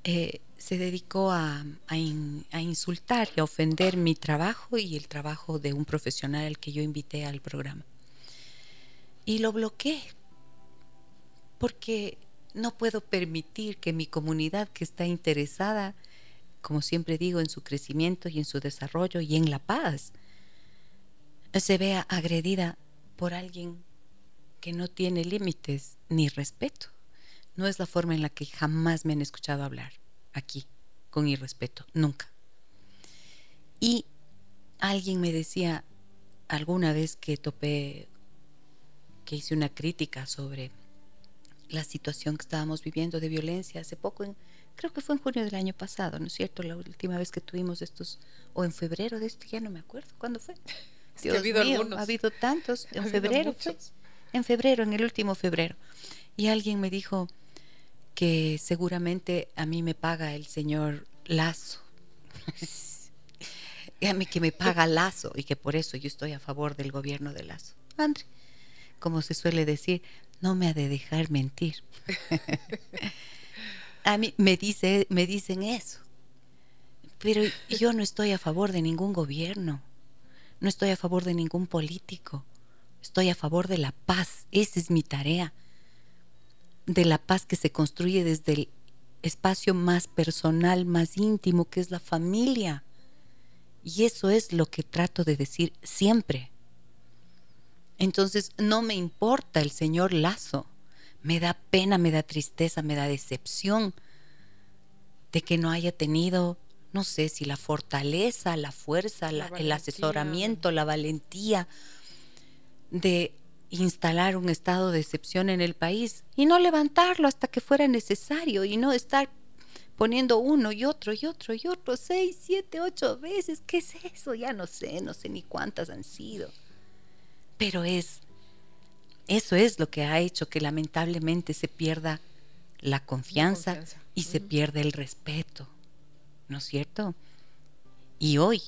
Eh, se dedicó a, a, insultar y a ofender mi trabajo y el trabajo de un profesional al que yo invité al programa. Y lo bloqueé porque no puedo permitir que mi comunidad que está interesada, como siempre digo, en su crecimiento y en su desarrollo y en la paz, se vea agredida por alguien que no tiene límites ni respeto. No es la forma en la que jamás me han escuchado hablar aquí, con irrespeto, nunca. Y alguien me decía alguna vez que topé, que hice una crítica sobre la situación que estábamos viviendo de violencia hace poco, en, creo que fue en junio del año pasado, ¿no es cierto? La última vez que tuvimos estos, o en febrero de este, ya no me acuerdo, ¿cuándo fue? ha habido algunos. Ha habido tantos, en febrero, en febrero, en el último febrero. Y alguien me dijo que seguramente a mí me paga el señor Lazo. que me paga Lazo y que por eso yo estoy a favor del gobierno de Lazo. André, como se suele decir, no me ha de dejar mentir. a mí me, dice, me dicen eso. Pero yo no estoy a favor de ningún gobierno. No estoy a favor de ningún político. Estoy a favor de la paz. Esa es mi tarea. De la paz que se construye desde el espacio más personal, más íntimo, que es la familia. Y eso es lo que trato de decir siempre. Entonces, no me importa el señor Lazo. Me da pena, me da tristeza, me da decepción de que no haya tenido no sé si la fortaleza, la fuerza, el asesoramiento, la valentía de instalar un estado de excepción en el país y no levantarlo hasta que fuera necesario y no estar poniendo uno y otro y otro y otro, seis, siete, ocho veces. ¿Qué es eso? Ya no sé, no sé ni cuántas han sido. Pero es, eso es lo que ha hecho que lamentablemente se pierda la confianza, y se pierde el respeto. ¿no es cierto? Y hoy,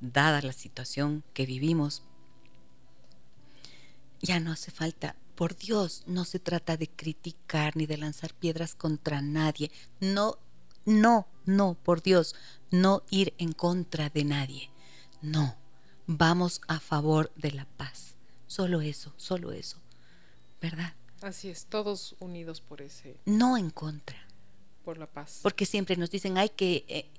dada la situación que vivimos, ya no hace falta, por Dios, no se trata de criticar ni de lanzar piedras contra nadie. No, no, no, por Dios, no ir en contra de nadie. No, vamos a favor de la paz. Solo eso, solo eso. ¿Verdad? Así es, todos unidos por ese. No en contra por la paz. Porque siempre nos dicen, hay que, eh,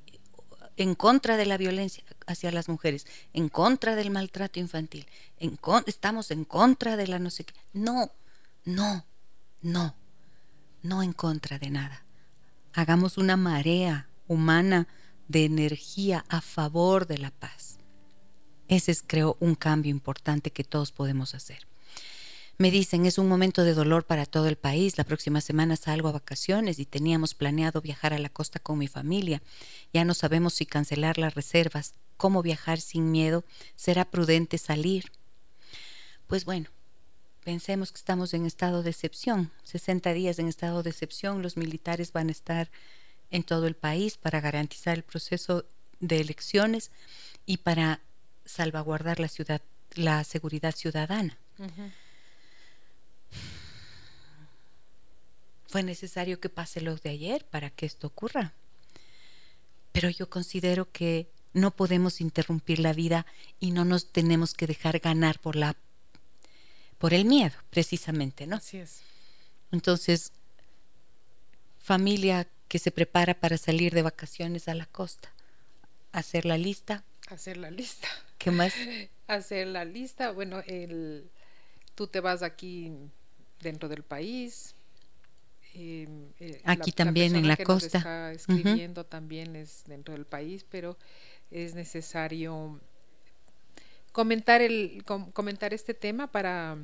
en contra de la violencia hacia las mujeres, en contra del maltrato infantil, en estamos en contra de la no sé qué. No, no, no, no en contra de nada. Hagamos una marea humana de energía a favor de la paz. Ese es, creo, un cambio importante que todos podemos hacer. Me dicen, es un momento de dolor para todo el país. La próxima semana salgo a vacaciones y teníamos planeado viajar a la costa con mi familia. Ya no sabemos si cancelar las reservas, cómo viajar sin miedo, será prudente salir. Pues bueno, pensemos que estamos en estado de excepción, 60 días en estado de excepción, los militares van a estar en todo el país para garantizar el proceso de elecciones y para salvaguardar la ciudad, la seguridad ciudadana. Fue necesario que pase lo de ayer para que esto ocurra. Pero yo considero que no podemos interrumpir la vida y no nos tenemos que dejar ganar por la por el miedo, precisamente, ¿no? Así es. Entonces, familia que se prepara para salir de vacaciones a la costa, hacer la lista. Hacer la lista. ¿Qué más? hacer la lista. Bueno, el, tú te vas aquí dentro del país, Em, eh, Aquí también en la que costa. Nos está escribiendo también es dentro del país, pero es necesario comentar, el, comentar este tema para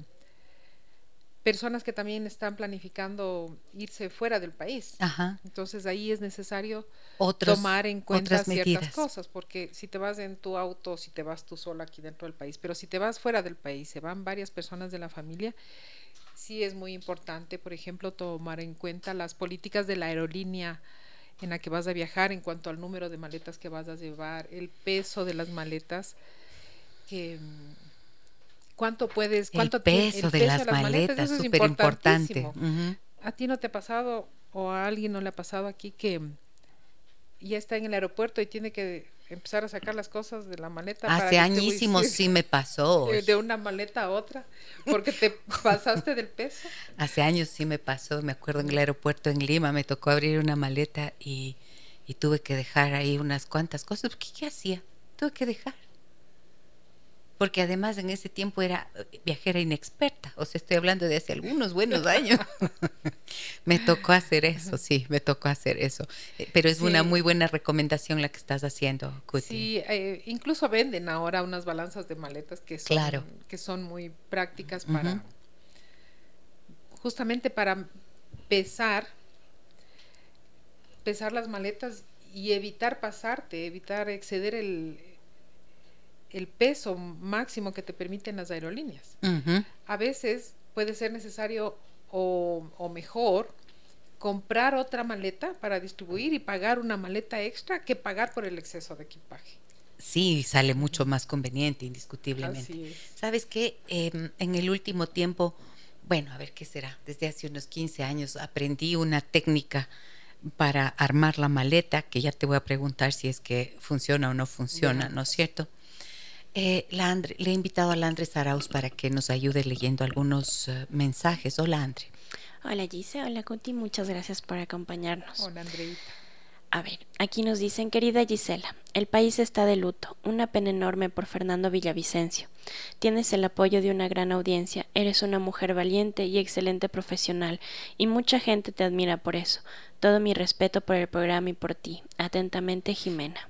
personas que también están planificando irse fuera del país. Entonces ahí es necesario tomar en cuenta ciertas cosas, porque si te vas en tu auto, si te vas tú sola aquí dentro del país, pero si te vas fuera del país, se van varias personas de la familia, sí es muy importante, por ejemplo, tomar en cuenta las políticas de la aerolínea en la que vas a viajar en cuanto al número de maletas que vas a llevar, el peso de las maletas, que cuánto puedes, cuánto el peso, de, las maletas, es súper importante. ¿A ti no te ha pasado o a alguien no le ha pasado aquí que ya está en el aeropuerto y tiene que empezar a sacar las cosas de la maleta? Hace añísimos sí me pasó. De, una maleta a otra, porque te pasaste del peso. Hace años sí me pasó, me acuerdo en el aeropuerto en Lima, me tocó abrir una maleta y, y tuve que dejar ahí unas cuantas cosas, porque ¿qué hacía? Tuve que dejar porque además en ese tiempo era eh, viajera inexperta, o sea, estoy hablando de hace algunos buenos años. me tocó hacer eso, sí, me tocó hacer eso. Eh, pero es una muy buena recomendación la que estás haciendo, Cuti. Sí, eh, incluso venden ahora unas balanzas de maletas que son, que son muy prácticas para, justamente para pesar, pesar las maletas y evitar pasarte, evitar exceder el, el peso máximo que te permiten las aerolíneas. A veces puede ser necesario o, mejor comprar otra maleta para distribuir y pagar una maleta extra que pagar por el exceso de equipaje. Sí, sale mucho más conveniente, indiscutiblemente. ¿Sabes qué? Em, en el último tiempo, bueno, a ver qué será, desde hace unos 15 años aprendí una técnica para armar la maleta, que ya te voy a preguntar si es que funciona o no funciona, ¿no es cierto? Eh, le he invitado a Landre Saraus para que nos ayude leyendo algunos eh, mensajes. Hola, Andre. Hola, Gise. Hola, Cuti. Muchas gracias por acompañarnos. Hola, Andreita. A ver, aquí nos dicen, querida Gisela, el país está de luto, una pena enorme por Fernando Villavicencio. Tienes el apoyo de una gran audiencia, eres una mujer valiente y excelente profesional, y mucha gente te admira por eso. Todo mi respeto por el programa y por ti. Atentamente, Jimena.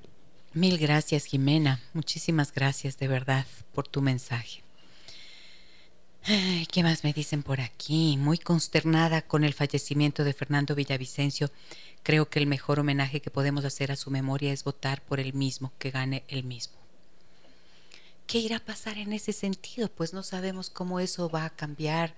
Mil gracias, Jimena. Muchísimas gracias de verdad por tu mensaje. ¿Qué más me dicen por aquí? Muy consternada con el fallecimiento de Fernando Villavicencio. Creo que el mejor homenaje que podemos hacer a su memoria es votar por el mismo, que gane el mismo. ¿Qué irá a pasar en ese sentido? Pues no sabemos cómo eso va a cambiar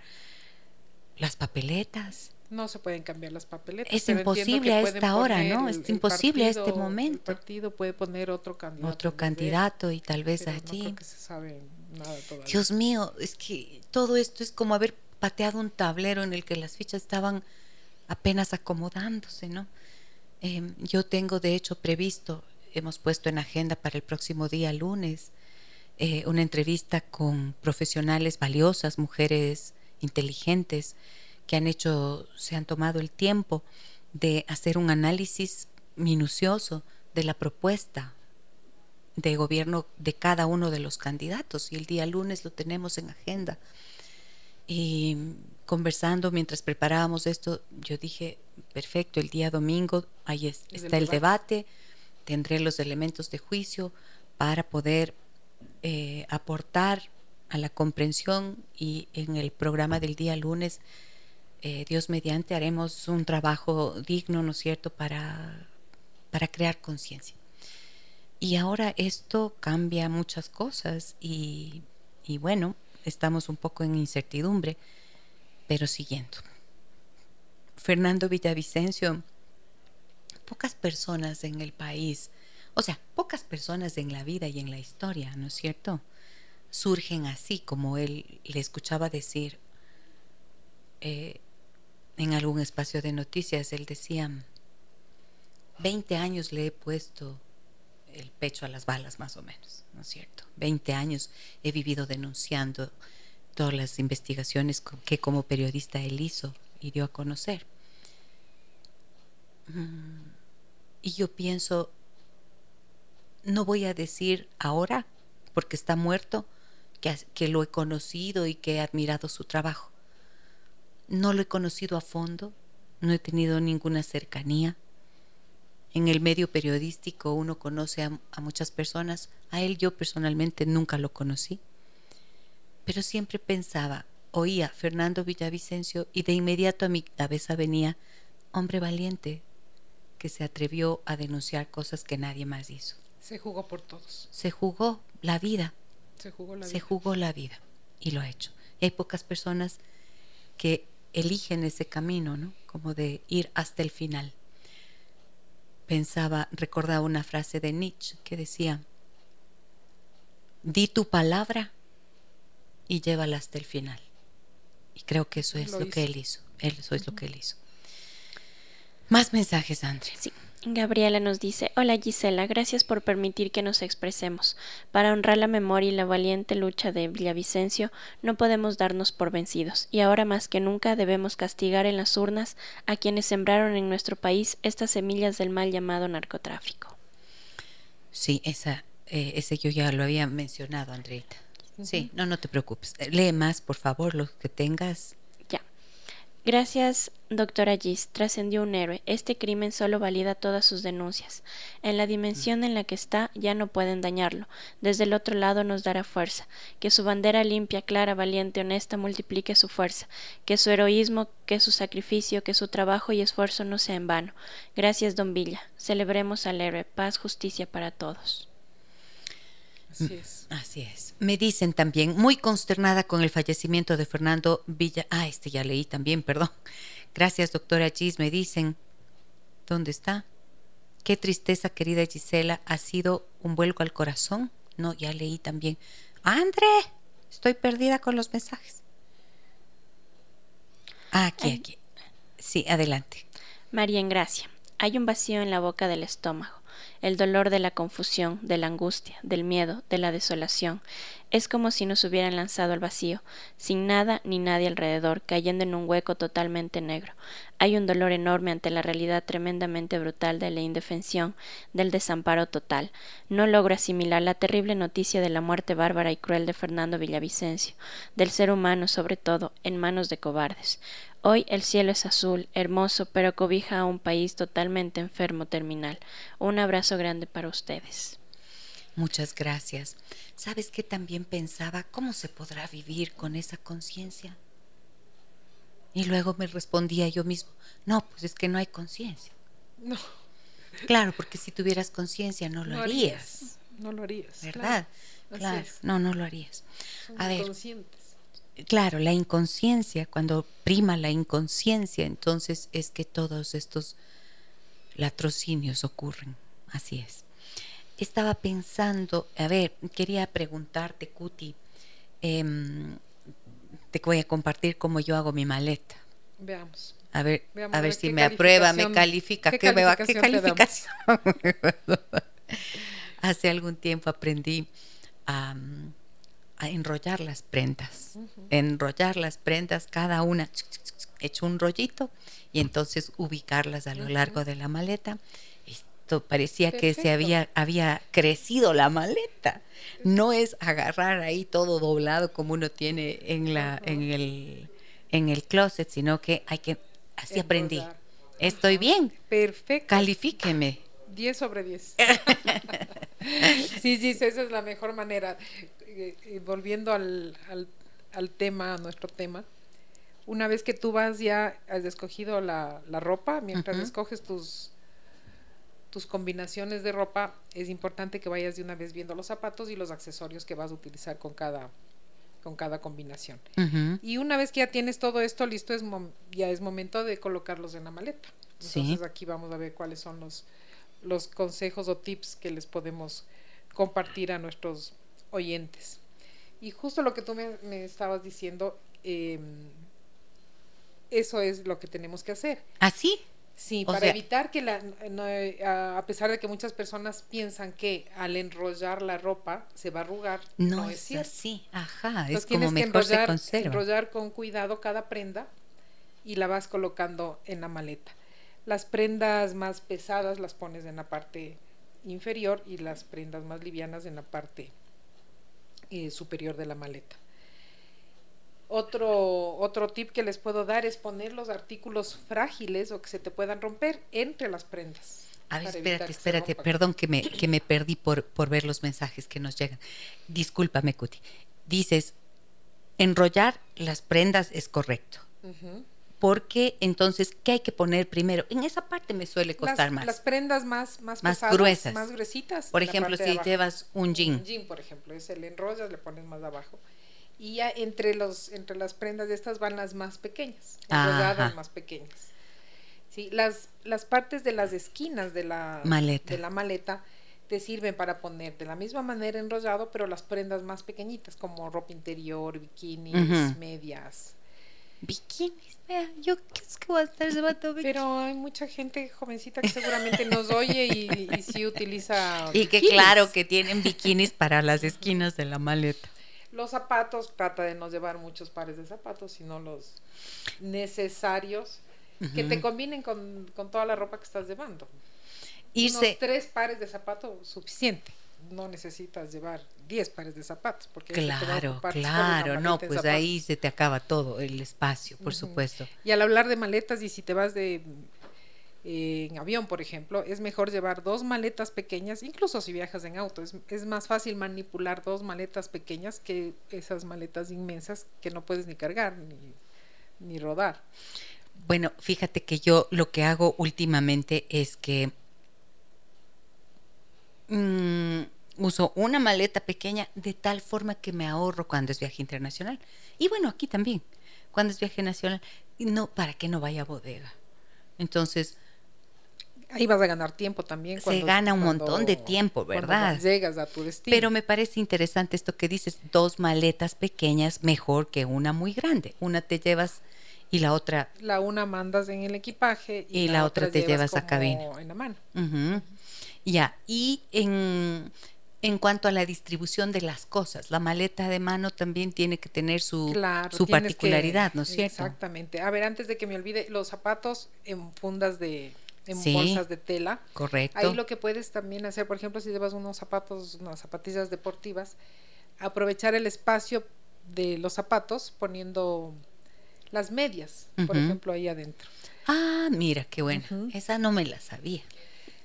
las papeletas, no se pueden cambiar las papeletas. Es imposible a esta hora, ¿no? Es imposible a este momento. El partido puede poner otro candidato. Otro candidato y tal vez allí. No se sabe nada todavía. Dios mío, es que todo esto es como haber pateado un tablero en el que las fichas estaban apenas acomodándose, ¿no? Em, yo tengo de hecho previsto, hemos puesto en agenda para el próximo día lunes, eh, una entrevista con profesionales valiosas, mujeres inteligentes, que han hecho, se han tomado el tiempo de hacer un análisis minucioso de la propuesta de gobierno de cada uno de los candidatos y el día lunes lo tenemos en agenda. Y conversando mientras preparábamos esto, yo dije, perfecto, el día domingo ahí está el debate. tendré los elementos de juicio para poder eh, aportar a la comprensión y en el programa del día lunes eh, Dios mediante haremos un trabajo digno, ¿no es cierto?, para, para crear conciencia. Y ahora esto cambia muchas cosas y, y bueno, estamos un poco en incertidumbre, pero siguiendo. Fernando Villavicencio, pocas personas en el país, o sea, pocas personas en la vida y en la historia, ¿no es cierto? Surgen así, como él le escuchaba decir, eh, en algún espacio de noticias, él decía, 20 años le he puesto el pecho a las balas más o menos, ¿no es cierto? 20 años he vivido denunciando todas las investigaciones que como periodista él hizo y dio a conocer. Mm, y yo pienso, no voy a decir ahora, porque está muerto, que, que lo he conocido y que he admirado su trabajo. No lo he conocido a fondo, no he tenido ninguna cercanía, en el medio periodístico uno conoce a, a, muchas personas, a él yo personalmente nunca lo conocí, pero siempre pensaba, oía Fernando Villavicencio y de inmediato a mi cabeza venía hombre valiente que se atrevió a denunciar cosas que nadie más hizo. Se jugó por todos. Se jugó la vida. Se jugó la se vida. jugó la vida y lo ha hecho. Y hay pocas personas que eligen ese camino, ¿no? Como de ir hasta el final. Pensaba, recordaba una frase de Nietzsche que decía, di tu palabra y llévala hasta el final. Y creo que eso es lo, lo que él hizo. Eso es uh -huh. lo que él hizo. Más mensajes, André. Sí. Gabriela nos dice, hola Gisela, gracias por permitir que nos expresemos. Para honrar la memoria y la valiente lucha de Villavicencio, no podemos darnos por vencidos, y ahora más que nunca debemos castigar en las urnas a quienes sembraron en nuestro país estas semillas del mal llamado narcotráfico. Sí, esa, eh, ese yo ya lo había mencionado, Andreita. Sí, no, no te preocupes. Lee más, por favor, los que tengas. Gracias, doctora Gis. Trascendió un héroe. Este crimen solo valida todas sus denuncias. En la dimensión en la que está, ya no pueden dañarlo. Desde el otro lado nos dará fuerza. Que su bandera limpia, clara, valiente, honesta multiplique su fuerza. Que su heroísmo, que su sacrificio, que su trabajo y esfuerzo no sea en vano. Gracias, don Villa. Celebremos al héroe. Paz, justicia para todos. Así es. Así es. Me dicen también, muy consternada con el fallecimiento de Fernando Villa. Ah, este ya leí también, perdón. Gracias, doctora Gis. Me dicen, ¿dónde está? Qué tristeza, querida Gisela. ¿Ha sido un vuelco al corazón? No, ya leí también. André, estoy perdida con los mensajes. Ah, aquí, Ay. aquí. Sí, adelante. María en Gracia. Hay un vacío en la boca del estómago el dolor de la confusión, de la angustia, del miedo, de la desolación. Es como si nos hubieran lanzado al vacío, sin nada ni nadie alrededor, cayendo en un hueco totalmente negro. Hay un dolor enorme ante la realidad tremendamente brutal de la indefensión, del desamparo total. No logro asimilar la terrible noticia de la muerte bárbara y cruel de Fernando Villavicencio, del ser humano sobre todo, en manos de cobardes. Hoy el cielo es azul, hermoso, pero cobija a un país totalmente enfermo terminal. Un abrazo grande para ustedes. Muchas gracias. ¿Sabes qué también pensaba? ¿Cómo se podrá vivir con esa conciencia? Y luego me respondía yo mismo, no, pues es que no hay conciencia. No. Claro, porque si tuvieras conciencia no lo no harías. harías. No lo harías. ¿Verdad? Claro. claro. No, no lo harías. Son A ver, conscientes. Claro, la inconsciencia, cuando prima la inconsciencia, entonces es que todos estos latrocinios ocurren. Así es. Estaba pensando, a ver, quería preguntarte, Cuti, eh, te voy a compartir cómo yo hago mi maleta. Veamos. A ver, Veamos a ver si me aprueba, me califica. qué ¿Qué, me va, ¿qué calificación calificación? Hace algún tiempo aprendí a, a enrollar las prendas. Enrollar las prendas, cada una hecho un rollito y entonces ubicarlas a lo largo de la maleta. Esto parecía que se había, había crecido la maleta. No es agarrar ahí todo doblado como uno tiene en, la, en, el, en el closet, sino que hay que... Así aprendí. Estoy bien. Perfecto. Califíqueme. 10 sobre 10. sí, sí, esa es la mejor manera. Eh, volviendo al, al, al tema, a nuestro tema, una vez que tú vas ya, has escogido la, la ropa, mientras escoges tus, tus combinaciones de ropa, es importante que vayas de una vez viendo los zapatos y los accesorios que vas a utilizar con cada, con cada combinación. Y una vez que ya tienes todo esto listo, es ya es momento de colocarlos en la maleta. Sí. Entonces aquí vamos a ver cuáles son los, los consejos o tips que les podemos compartir a nuestros oyentes. Y justo lo que tú me, me estabas diciendo, eh, eso es lo que tenemos que hacer. ¿Así? Sí, O para sea- evitar que la, no, eh, a pesar de que muchas personas piensan que al enrollar la ropa se va a arrugar, No, no, es es cierto. así. Ajá, Entonces es como que mejor se enrollar, conserva. enrollar con cuidado cada prenda y la vas colocando en la maleta. Las prendas más pesadas las pones en la parte inferior y las prendas más livianas en la parte eh, superior de la maleta. Otro, otro tip que les puedo dar es poner los artículos frágiles o que se te puedan romper entre las prendas. A ver, espérate, espérate, perdón que me, que me perdí por, por ver los mensajes que nos llegan. Discúlpame, Cuti. Dices, enrollar las prendas es correcto. Porque entonces, ¿qué hay que poner primero? En esa parte me suele costar más. Las prendas más, más, más gruesas. Más gruesitas. Por ejemplo, si llevas un jean. Un jean, por ejemplo, es el enrollas, le pones más abajo. Y ya entre, los, entre las prendas de estas van las más pequeñas, enrolladas más pequeñas. Sí, las, las partes de las esquinas de la maleta. de la maleta te sirven para poner de la misma manera enrollado, pero las prendas más pequeñitas, como ropa interior, bikinis, medias. Bikinis, vea, yo qué es que voy a estar llevando bikinis. Pero hay mucha gente jovencita que seguramente nos oye y, y sí utiliza. Y que claro que tienen bikinis para las esquinas de la maleta. Los zapatos, trata de no llevar muchos pares de zapatos, sino los necesarios que te combinen con, toda la ropa que estás llevando. Irse. tres pares de zapatos suficiente. No necesitas llevar diez pares de zapatos. Porque claro, claro, no, pues ahí se te acaba todo el espacio, por supuesto. Y al hablar de maletas, y si te vas de eh, en avión, por ejemplo, es mejor llevar dos maletas pequeñas, incluso si viajas en auto, es, es, más fácil manipular dos maletas pequeñas que esas maletas inmensas que no puedes ni cargar ni, ni rodar. Bueno, fíjate que yo lo que hago últimamente es que mm, uso una maleta pequeña de tal forma que me ahorro cuando es viaje internacional. Y bueno, aquí también, cuando es viaje nacional, no, para que no vaya a bodega. Entonces, Ahí vas a ganar tiempo también. se gana un montón de tiempo, ¿verdad? Llegas a tu destino. Pero me parece interesante esto que dices, dos maletas pequeñas mejor que una muy grande. Una te llevas y la otra... La una mandas en el equipaje y, la, otra, te llevas, a cabina. En la mano. Ya, y en, en cuanto a la distribución de las cosas, la maleta de mano también tiene que tener su, su particularidad, ¿no es cierto? Exactamente. A ver, antes de que me olvide, los zapatos en fundas de en bolsas de tela. Correcto. Ahí lo que puedes también hacer, por ejemplo, si llevas unos zapatos, unas zapatillas deportivas, aprovechar el espacio de los zapatos poniendo las medias, por ejemplo, ahí adentro. Ah, mira, qué bueno. Esa no me la sabía.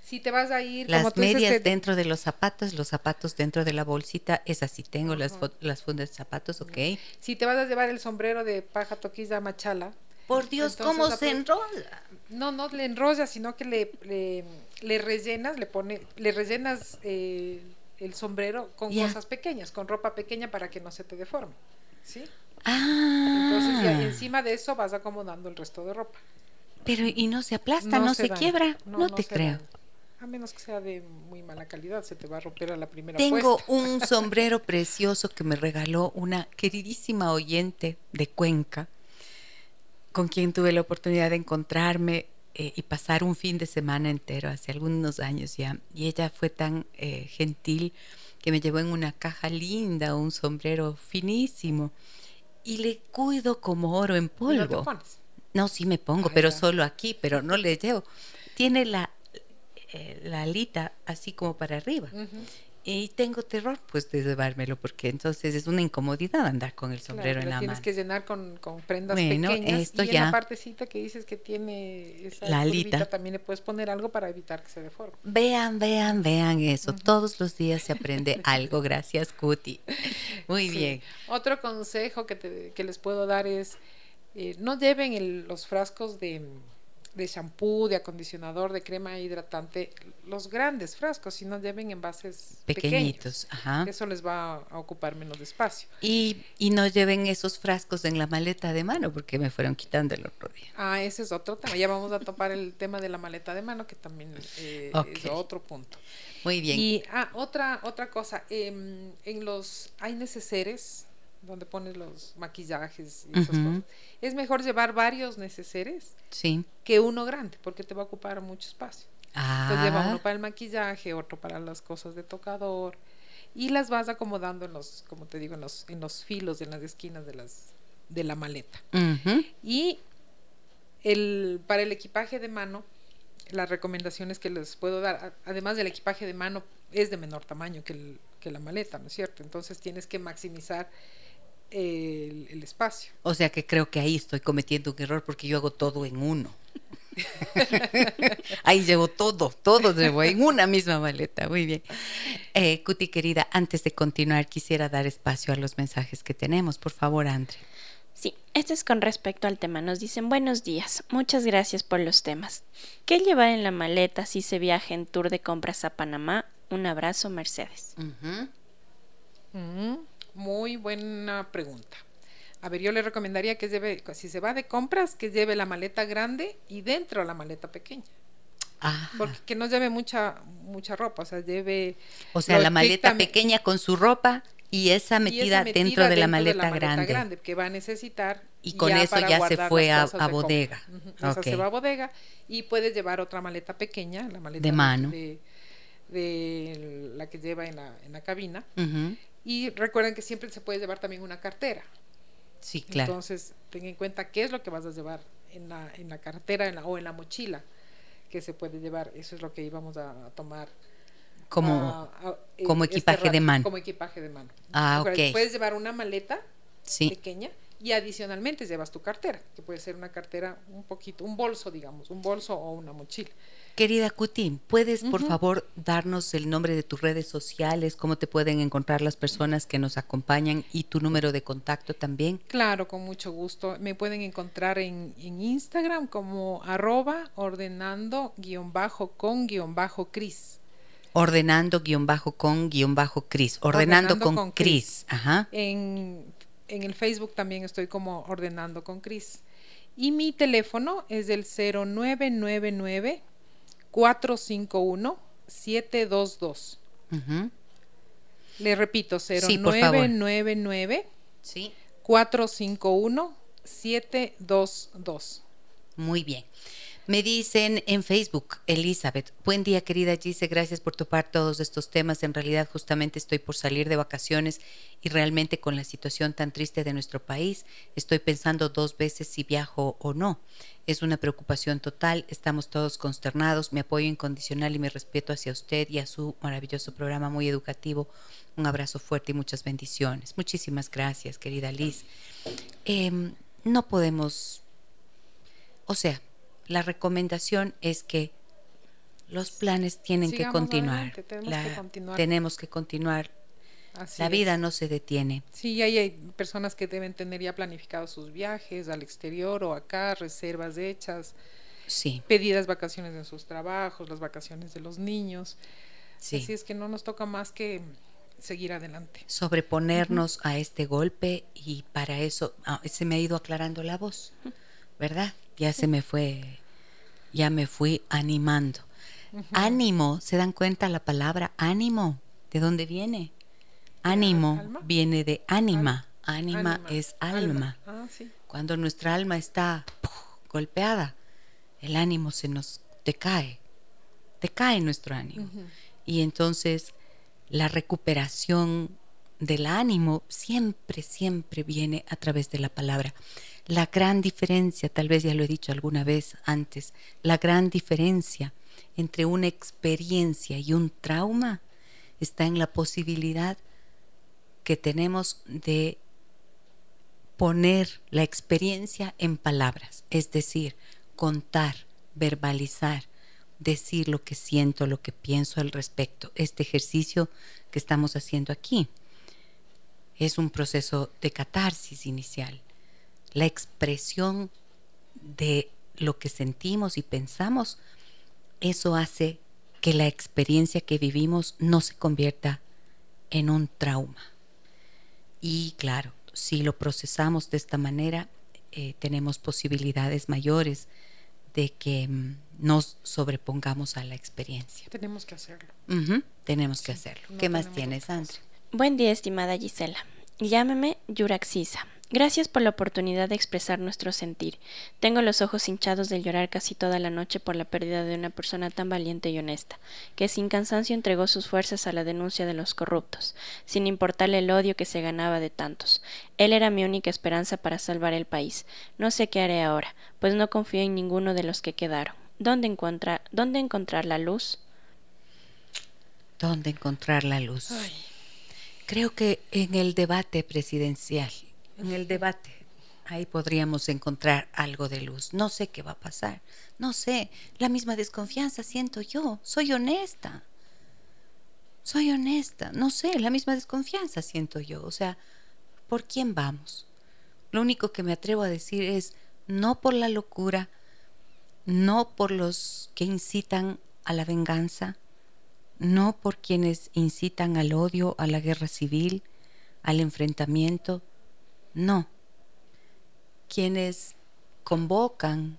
Si te vas a ir... Las medias dentro de los zapatos, los zapatos dentro de la bolsita, esas sí tengo, las, las fundas de zapatos, ok. Si te vas a llevar el sombrero de paja toquiza machala. Por Dios, ¿cómo se enrolla? No, no le enrollas, sino que le, le, rellenas, le pone, le rellenas eh, el sombrero con cosas pequeñas, con ropa pequeña para que no se te deforme. ¿Sí? Ah. Entonces ya encima de eso vas acomodando el resto de ropa. Pero y no se aplasta, no, se, quiebra, no, te creo. A menos que sea de muy mala calidad, se te va a romper a la primera Tengo un sombrero precioso que me regaló una queridísima oyente de Cuenca, con quien tuve la oportunidad de encontrarme eh, y pasar un fin de semana entero hace algunos años ya. Y ella fue tan eh, gentil que me llevó en una caja linda un sombrero finísimo y le cuido como oro en polvo. ¿No te No, sí me pongo, pero solo aquí, pero no le llevo. Tiene la, eh, la alita así como para arriba. Y tengo terror, pues, de llevármelo, porque entonces es una incomodidad andar con el sombrero en la tienes mano. Tienes que llenar con, con prendas pequeñas. Esto y ya. en la partecita que dices que tiene esa la alita, también le puedes poner algo para evitar que se deforme. Vean, vean, vean eso. Todos los días se aprende algo. Gracias, Cuti. Muy bien. Otro consejo que, te, que les puedo dar es, eh, no lleven los frascos de de shampoo, de acondicionador, de crema hidratante, los grandes frascos, si no lleven envases pequeñitos. Ajá. Eso les va a ocupar menos espacio. Y, y no lleven esos frascos en la maleta de mano, porque me fueron quitando el otro día. Ah, ese es otro tema. Ya vamos a topar el tema de la maleta de mano, que también eh, es otro punto. Muy bien. Y ah, otra, otra cosa, em, en los hay neceseres donde pones los maquillajes y esas cosas. Es mejor llevar varios neceseres sí. que uno grande, porque te va a ocupar mucho espacio. Ah. Entonces lleva uno para el maquillaje, otro para las cosas de tocador y las vas acomodando en los, como te digo, en los, en los filos, en las esquinas de las de la maleta. Y el para el equipaje de mano, las recomendaciones que les puedo dar, además del equipaje de mano, es de menor tamaño que, el, que la maleta, ¿no es cierto? Entonces tienes que maximizar el, espacio. O sea que creo que ahí estoy cometiendo un error porque yo hago todo en uno. Ahí llevo todo, todo llevo en una misma maleta. Muy bien. Eh, Cuti querida, antes de continuar, quisiera dar espacio a los mensajes que tenemos. Por favor, Andre. Sí, este es con respecto al tema. Nos dicen buenos días, muchas gracias por los temas. ¿Qué llevar en la maleta si se viaja en tour de compras a Panamá? Un abrazo, Mercedes. Mm, muy buena pregunta. A ver, yo le recomendaría que lleve, si se va de compras, que lleve la maleta grande y dentro la maleta pequeña. Ah. Porque que no lleve mucha mucha ropa, o sea, lleve... O sea, la maleta pequeña con su ropa y esa metida, dentro, de la maleta, grande. que va a necesitar y con eso ya se fue a, bodega se va a bodega y puedes llevar otra maleta pequeña la maleta de mano de, la que lleva en la, en la cabina y recuerden que siempre se puede llevar también una cartera sí claro entonces ten en cuenta qué es lo que vas a llevar en la, en la cartera en la, o en la mochila que se puede llevar eso es lo que íbamos a tomar como, como este equipaje de mano. Como equipaje de mano. Ah, ok. Puedes llevar una maleta pequeña y adicionalmente llevas tu cartera, que puede ser una cartera un poquito, un bolso, digamos, un bolso o una mochila. Querida Cutín, ¿puedes por favor darnos el nombre de tus redes sociales, cómo te pueden encontrar las personas que nos acompañan y tu número de contacto también? Claro, con mucho gusto. Me pueden encontrar en, Instagram como arroba ordenando guion bajo con guion bajo Cris ordenando guion bajo con guion bajo Cris. Ordenando, con, Cris. Ajá. En, el Facebook también estoy como ordenando con Cris. Y mi teléfono es el 0999 451 722. Le repito, 0999 sí, 451 722. Muy bien. Me dicen en Facebook, Elizabeth, buen día querida Gise, gracias por topar todos estos temas. En realidad justamente estoy por salir de vacaciones y realmente con la situación tan triste de nuestro país, estoy pensando dos veces si viajo o no. Es una preocupación total, estamos todos consternados, mi apoyo incondicional y mi respeto hacia usted y a su maravilloso programa muy educativo. Un abrazo fuerte y muchas bendiciones. Muchísimas gracias, querida Liz. Em, no podemos, o sea, la recomendación es que los planes tienen que continuar. tenemos, que continuar. la vida no se detiene. Sí, hay, hay personas que deben tener ya planificados sus viajes al exterior o acá, reservas hechas, sí. pedidas vacaciones en sus trabajos, las vacaciones de los niños. Sí. Así es que no nos toca más que seguir adelante. Sobreponernos a este golpe y para eso ah, se me ha ido aclarando la voz, ¿verdad? Ya se me fue, ya me fui animando. Ánimo, ¿se dan cuenta la palabra ánimo? ¿De dónde viene? Ánimo viene de ánima. Ánima, es alma. Ah, Cuando nuestra alma está golpeada, el ánimo se nos decae, decae nuestro ánimo. Y entonces la recuperación del ánimo siempre, siempre viene a través de la palabra. La gran diferencia, tal vez ya lo he dicho alguna vez antes, la gran diferencia entre una experiencia y un trauma está en la posibilidad que tenemos de poner la experiencia en palabras, es decir, contar, verbalizar, decir lo que siento, lo que pienso al respecto. Este ejercicio que estamos haciendo aquí es un proceso de catarsis inicial la expresión de lo que sentimos y pensamos, eso hace que la experiencia que vivimos no se convierta en un trauma. Y claro, si lo procesamos de esta manera, eh, tenemos posibilidades mayores de que mm, nos sobrepongamos a la experiencia. Tenemos que hacerlo. tenemos que hacerlo. ¿Qué más tienes, André? Buen día, estimada Gisela. Llámeme Yuraxisa. Gracias por la oportunidad de expresar nuestro sentir. Tengo los ojos hinchados de llorar casi toda la noche por la pérdida de una persona tan valiente y honesta, que sin cansancio entregó sus fuerzas a la denuncia de los corruptos, sin importarle el odio que se ganaba de tantos. Él era mi única esperanza para salvar el país. No sé qué haré ahora, pues no confío en ninguno de los que quedaron. ¿Dónde, encontrar, dónde encontrar la luz? ¿Dónde encontrar la luz? Creo que en el debate presidencial en el debate ahí podríamos encontrar algo de luz. No sé qué va a pasar. No sé. La misma desconfianza siento yo. Soy honesta. Soy honesta. No sé, la misma desconfianza siento yo. O sea, ¿por quién vamos? Lo único que me atrevo a decir es no por la locura, no por los que incitan a la venganza, no por quienes incitan al odio, a la guerra civil, al enfrentamiento, no. Quienes convocan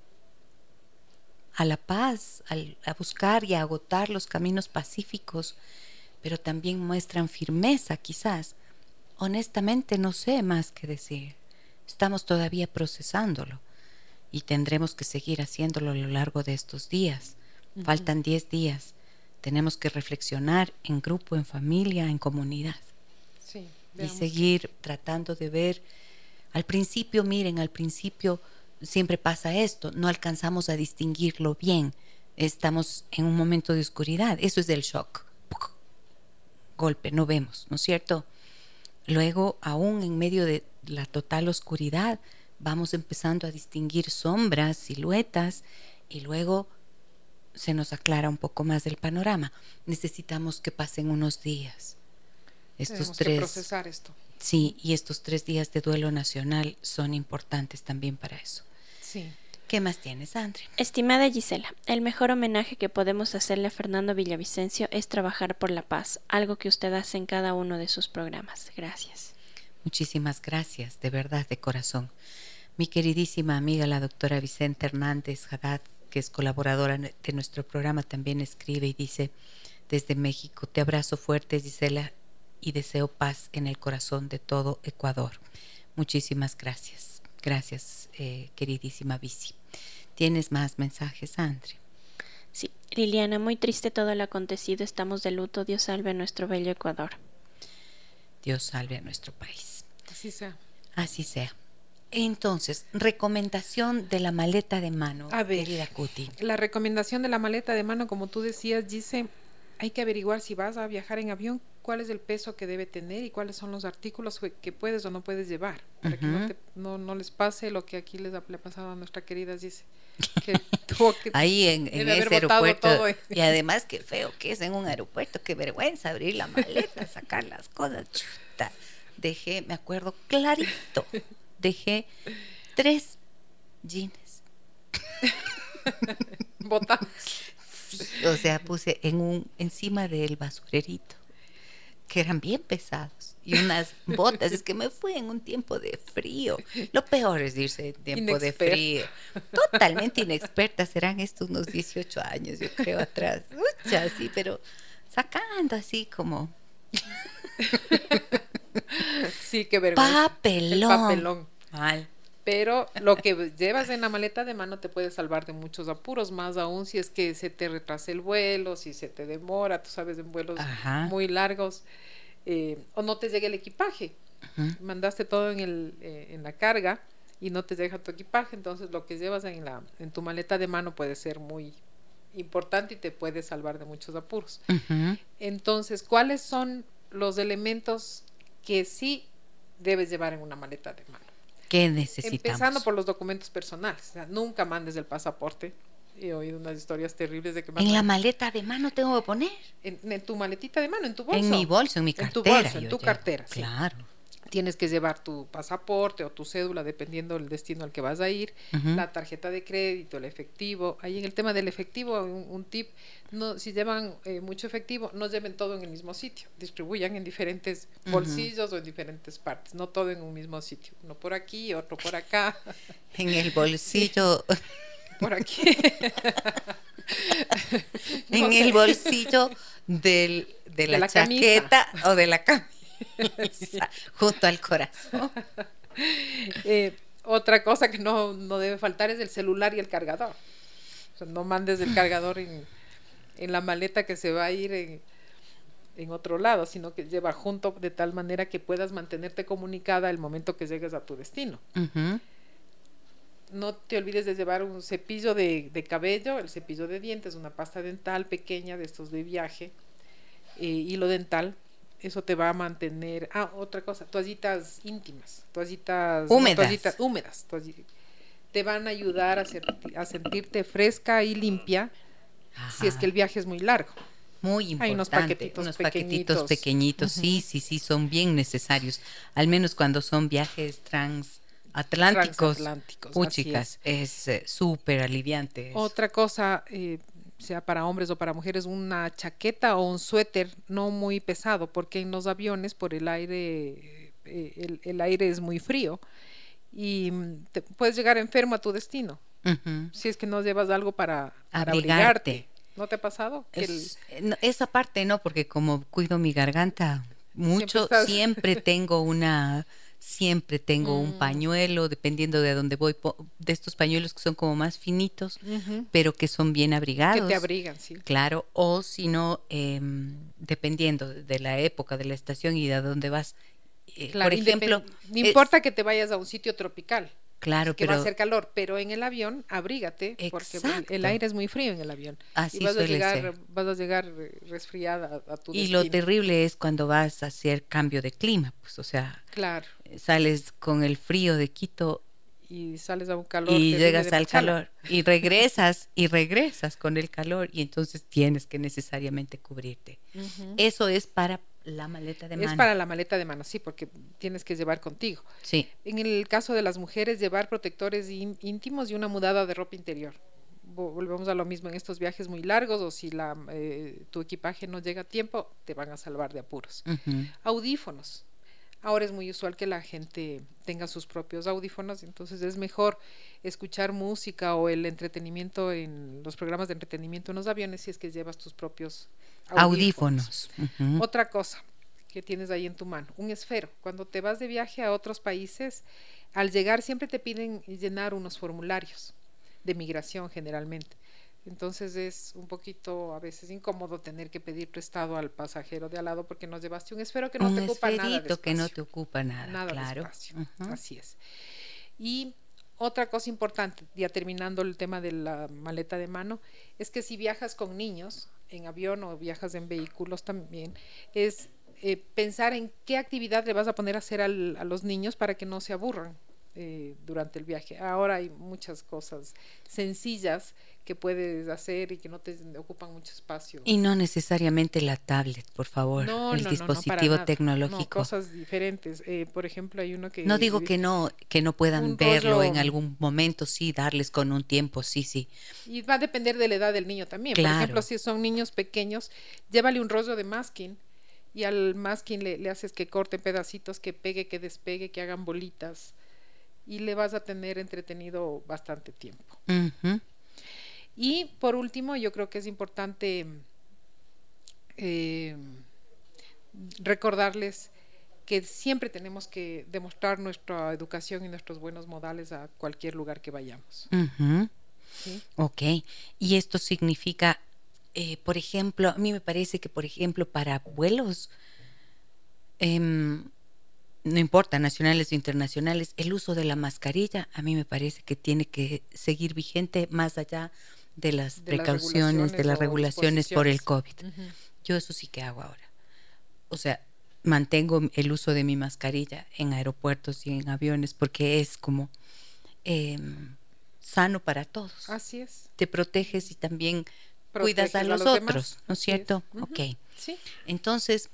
a la paz, a buscar y a agotar los caminos pacíficos, pero también muestran firmeza quizás. Honestamente no sé más que decir. Estamos todavía procesándolo y tendremos que seguir haciéndolo a lo largo de estos días. Faltan 10 días. Tenemos que reflexionar en grupo, en familia, en comunidad. y seguir tratando de ver. Al principio, miren, al principio siempre pasa esto, no alcanzamos a distinguirlo bien. Estamos en un momento de oscuridad. Eso es del shock. Golpe, no vemos, ¿no es cierto? Luego, aún en medio de la total oscuridad, vamos empezando a distinguir sombras, siluetas y luego se nos aclara un poco más del panorama. Necesitamos que pasen unos días. Estos tres. Que procesar esto. Sí, y estos tres días de duelo nacional son importantes también para eso. Sí. ¿Qué más tienes, Andre? Estimada Gisela, el mejor homenaje que podemos hacerle a Fernando Villavicencio es trabajar por la paz, algo que usted hace en cada uno de sus programas. Gracias. Muchísimas gracias, de verdad, de corazón. Mi queridísima amiga, la doctora Vicente Hernández Haddad, que es colaboradora de nuestro programa, también escribe y dice, desde México, te abrazo fuerte, Gisela, y deseo paz en el corazón de todo Ecuador. Muchísimas gracias. Gracias, eh, queridísima Vici. ¿Tienes más mensajes, Andre? Sí, Liliana, muy triste todo lo acontecido. Estamos de luto. Dios salve a nuestro bello Ecuador. Dios salve a nuestro país. Así sea. Así sea. Entonces, recomendación de la maleta de mano, A ver, La recomendación de la maleta de mano, como tú decías, dice, hay que averiguar si vas a viajar en avión, cuál es el peso que debe tener y cuáles son los artículos que puedes o no puedes llevar, para que no, no, les pase lo que aquí les ha, le ha pasado a nuestra querida dice que tuvo que ahí en, ese aeropuerto. y además qué feo que es en un aeropuerto qué vergüenza abrir la maleta sacar las cosas. Chuta. Dejé me acuerdo clarito dejé tres jeans. O sea, puse en un, encima del basurerito, que eran bien pesados, y unas botas. es que me fui en un tiempo de frío. Lo peor es irse en tiempo de frío. Totalmente inexperta, serán estos unos 18 años, yo creo, atrás. Muchas, sí, pero sacando así como. sí, qué vergüenza. Papelón. papelón. Mal. Pero lo que llevas en la maleta de mano te puede salvar de muchos apuros, más aún si es que se te retrasa el vuelo, si se te demora, tú sabes, en vuelos muy largos, eh, o no te llega el equipaje. Mandaste todo en, el, eh, en la carga y no te deja tu equipaje, entonces lo que llevas en, la, en tu maleta de mano puede ser muy importante y te puede salvar de muchos apuros. Entonces, ¿cuáles son los elementos que sí debes llevar en una maleta de mano? ¿Qué necesitamos? Empezando por los documentos personales. O sea, nunca mandes el pasaporte. He oído unas historias terribles de que En la maleta de mano tengo que poner. En, tu maletita de mano, en tu bolso. En mi bolso, en mi cartera. En tu bolso, en tu cartera. Claro tienes que llevar tu pasaporte o tu cédula, dependiendo del destino al que vas a ir, la tarjeta de crédito, el efectivo. Ahí en el tema del efectivo, un, tip, no, si llevan eh, mucho efectivo, no lleven todo en el mismo sitio, distribuyan en diferentes bolsillos o en diferentes partes, no todo en un mismo sitio, uno por aquí, otro por acá. En el bolsillo. por aquí. en el bolsillo del, de, la, chaqueta o de la camisa. junto al corazón. Eh, otra cosa que no, debe faltar es el celular y el cargador. no mandes el cargador en, la maleta que se va a ir en, otro lado, sino que lleva junto de tal manera que puedas mantenerte comunicada el momento que llegues a tu destino. No te olvides de llevar un cepillo de, cabello, el cepillo de dientes, una pasta dental pequeña de estos de viaje, eh, hilo dental Eso te va a mantener. Ah, otra cosa, toallitas íntimas, toallitas húmedas. toallitas húmedas te van a ayudar a, a sentirte fresca y limpia si es que el viaje es muy largo. Muy importante. Hay unos paquetitos, unos paquetitos pequeñitos. Sí, sí, sí, son bien necesarios. Al menos cuando son viajes transatlánticos. Transatlánticos. chicas, es eh, súper aliviante. Otra cosa, eh, sea para hombres o para mujeres, una chaqueta o un suéter no muy pesado, porque en los aviones por el aire, eh, el, aire es muy frío y te puedes llegar enfermo a tu destino. Si es que no llevas algo para, abrigarte. ¿No te ha pasado? esa parte no, porque como cuido mi garganta mucho, siempre, tengo una, siempre tengo un mm. pañuelo, dependiendo de dónde voy, de estos pañuelos que son como más finitos, pero que son bien abrigados. Que te abrigan, sí. Claro, o si no, em, dependiendo de la época, de la estación y de dónde vas. Eh, por ejemplo, no importa que te vayas a un sitio tropical. Claro, que va a hacer calor, pero en el avión abrígate porque el aire es muy frío en el avión. Así y vas a llegar, vas a llegar resfriada a, tu Y lo terrible es cuando vas a hacer cambio de clima, pues, o sea, claro. Sales con el frío de Quito y sales a un calor y llegas al calor y regresas y regresas con el calor y entonces tienes que necesariamente cubrirte. Eso es para la maleta de mano. Es para la maleta de mano, sí, porque tienes que llevar contigo. Sí. En el caso de las mujeres, llevar protectores íntimos y una mudada de ropa interior. Volvemos a lo mismo en estos viajes muy largos o si la, eh, tu equipaje no llega a tiempo, te van a salvar de apuros. Audífonos. Ahora es muy usual que la gente tenga sus propios audífonos, entonces es mejor escuchar música o el entretenimiento en los programas de entretenimiento en los aviones si es que llevas tus propios audífonos. Otra cosa que tienes ahí en tu mano, un esfero. Cuando te vas de viaje a otros países, al llegar siempre te piden llenar unos formularios de migración generalmente. Entonces es un poquito a veces incómodo tener que pedir prestado al pasajero de al lado porque nos llevaste un esfero que no te ocupa nada. De que no te ocupa nada, nada claro. De espacio. Así es. Y otra cosa importante, ya terminando el tema de la maleta de mano, es que si viajas con niños, en avión o viajas en vehículos también, es eh, pensar en qué actividad le vas a poner a hacer a los niños para que no se aburran eh, durante el viaje. Ahora hay muchas cosas sencillas que puedes hacer y que no te ocupan mucho espacio. Y no necesariamente la tablet, por favor, el dispositivo tecnológico. cosas diferentes. Eh, por ejemplo, hay uno que... No digo que no, que no puedan verlo en algún momento, sí, darles con un tiempo, sí, sí. Y va a depender de la edad del niño también. Por ejemplo, si son niños pequeños, llévale un rollo de masking y al masking le, le haces que corte pedacitos, que pegue, que despegue, que hagan bolitas y le vas a tener entretenido bastante tiempo. Y por último, yo creo que es importante eh, recordarles que siempre tenemos que demostrar nuestra educación y nuestros buenos modales a cualquier lugar que vayamos. Ok, y esto significa, eh, por ejemplo, a mí me parece que, por ejemplo, para vuelos, em, no importa, nacionales o internacionales, el uso de la mascarilla a mí me parece que tiene que seguir vigente más allá de las precauciones, de las regulaciones por el COVID. Yo eso sí que hago ahora. O sea, mantengo el uso de mi mascarilla en aeropuertos y en aviones porque es como em, sano para todos. Así es. Te proteges y también cuidas a los, otros, ¿no es cierto? Ok. Sí. Entonces,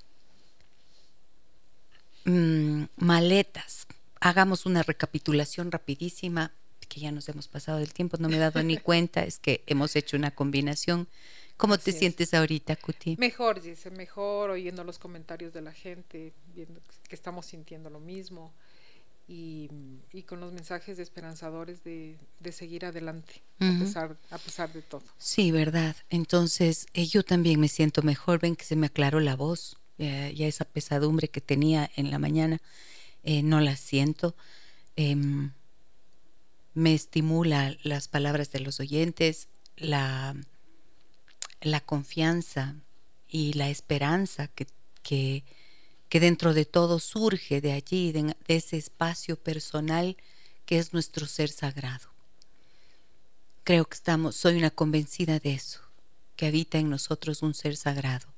mm, maletas. Hagamos una recapitulación rapidísima que ya nos hemos pasado del tiempo, no me he dado ni cuenta, es que hemos hecho una combinación. ¿Cómo te sientes ahorita, Cuti? Mejor, dice, mejor oyendo los comentarios de la gente, viendo que estamos sintiendo lo mismo y, con los mensajes esperanzadores de, seguir adelante a, pesar, a pesar de todo. Sí, verdad. Entonces, eh, yo también me siento mejor, ven que se me aclaró la voz, ya esa pesadumbre que tenía en la mañana, eh, no la siento. Em, me estimula las palabras de los oyentes, la, la confianza y la esperanza que, que, dentro de todo surge de allí, de, ese espacio personal que es nuestro ser sagrado. Creo que estamos, soy una convencida de eso, que habita en nosotros un ser sagrado.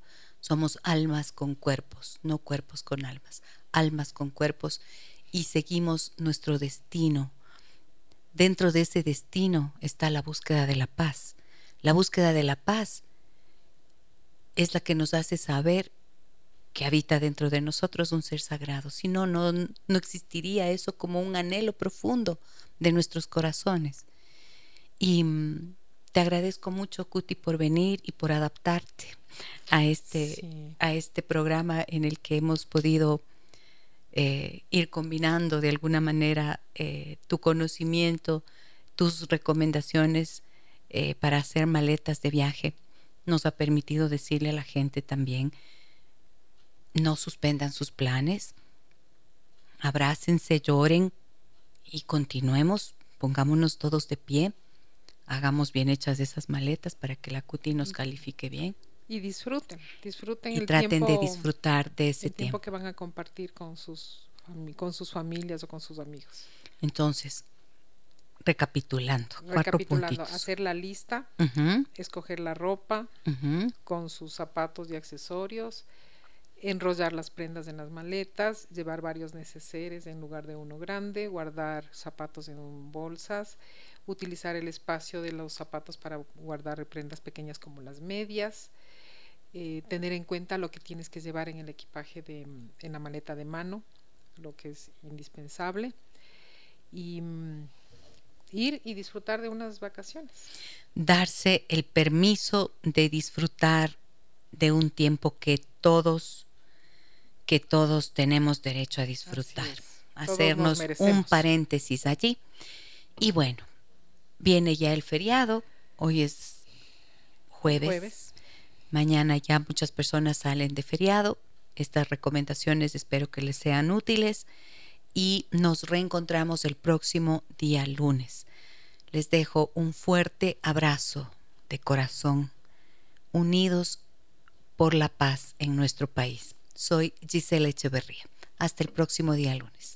Somos almas con cuerpos, no cuerpos con almas, almas con cuerpos y seguimos nuestro destino. Dentro de ese destino está la búsqueda de la paz. La búsqueda de la paz es la que nos hace saber que habita dentro de nosotros un ser sagrado. Si no, no, no existiría eso como un anhelo profundo de nuestros corazones. Y mm, te agradezco mucho, Cuti, por venir y por adaptarte a este, a este programa en el que hemos podido eh, ir combinando de alguna manera eh, tu conocimiento, tus recomendaciones eh, para hacer maletas de viaje. Nos ha permitido decirle a la gente también no suspendan sus planes, abrácense, lloren y continuemos, pongámonos todos de pie, hagamos bien hechas esas maletas para que la CUTI nos califique bien. Y disfruten, disfruten y traten de disfrutar de ese tiempo. que van a compartir con sus, con sus familias o con sus amigos. Entonces, recapitulando, recapitulando hacer la lista, escoger la ropa con sus zapatos y accesorios, enrollar las prendas en las maletas, llevar varios neceseres en lugar de uno grande, guardar zapatos en bolsas, utilizar el espacio de los zapatos para guardar prendas pequeñas como las medias, eh, tener en cuenta lo que tienes que llevar en el equipaje de, en la maleta de mano, lo que es indispensable, y mm, ir y disfrutar de unas vacaciones. Darse el permiso de disfrutar de un tiempo que todos que todos tenemos derecho a disfrutar. Hacernos un paréntesis allí. Y bueno, viene ya el feriado, hoy es jueves. Mañana ya muchas personas salen de feriado. Estas recomendaciones espero que les sean útiles y nos reencontramos el próximo día lunes. Les dejo un fuerte abrazo de corazón, unidos por la paz en nuestro país. Soy Gisela Echeverría. Hasta el próximo día lunes.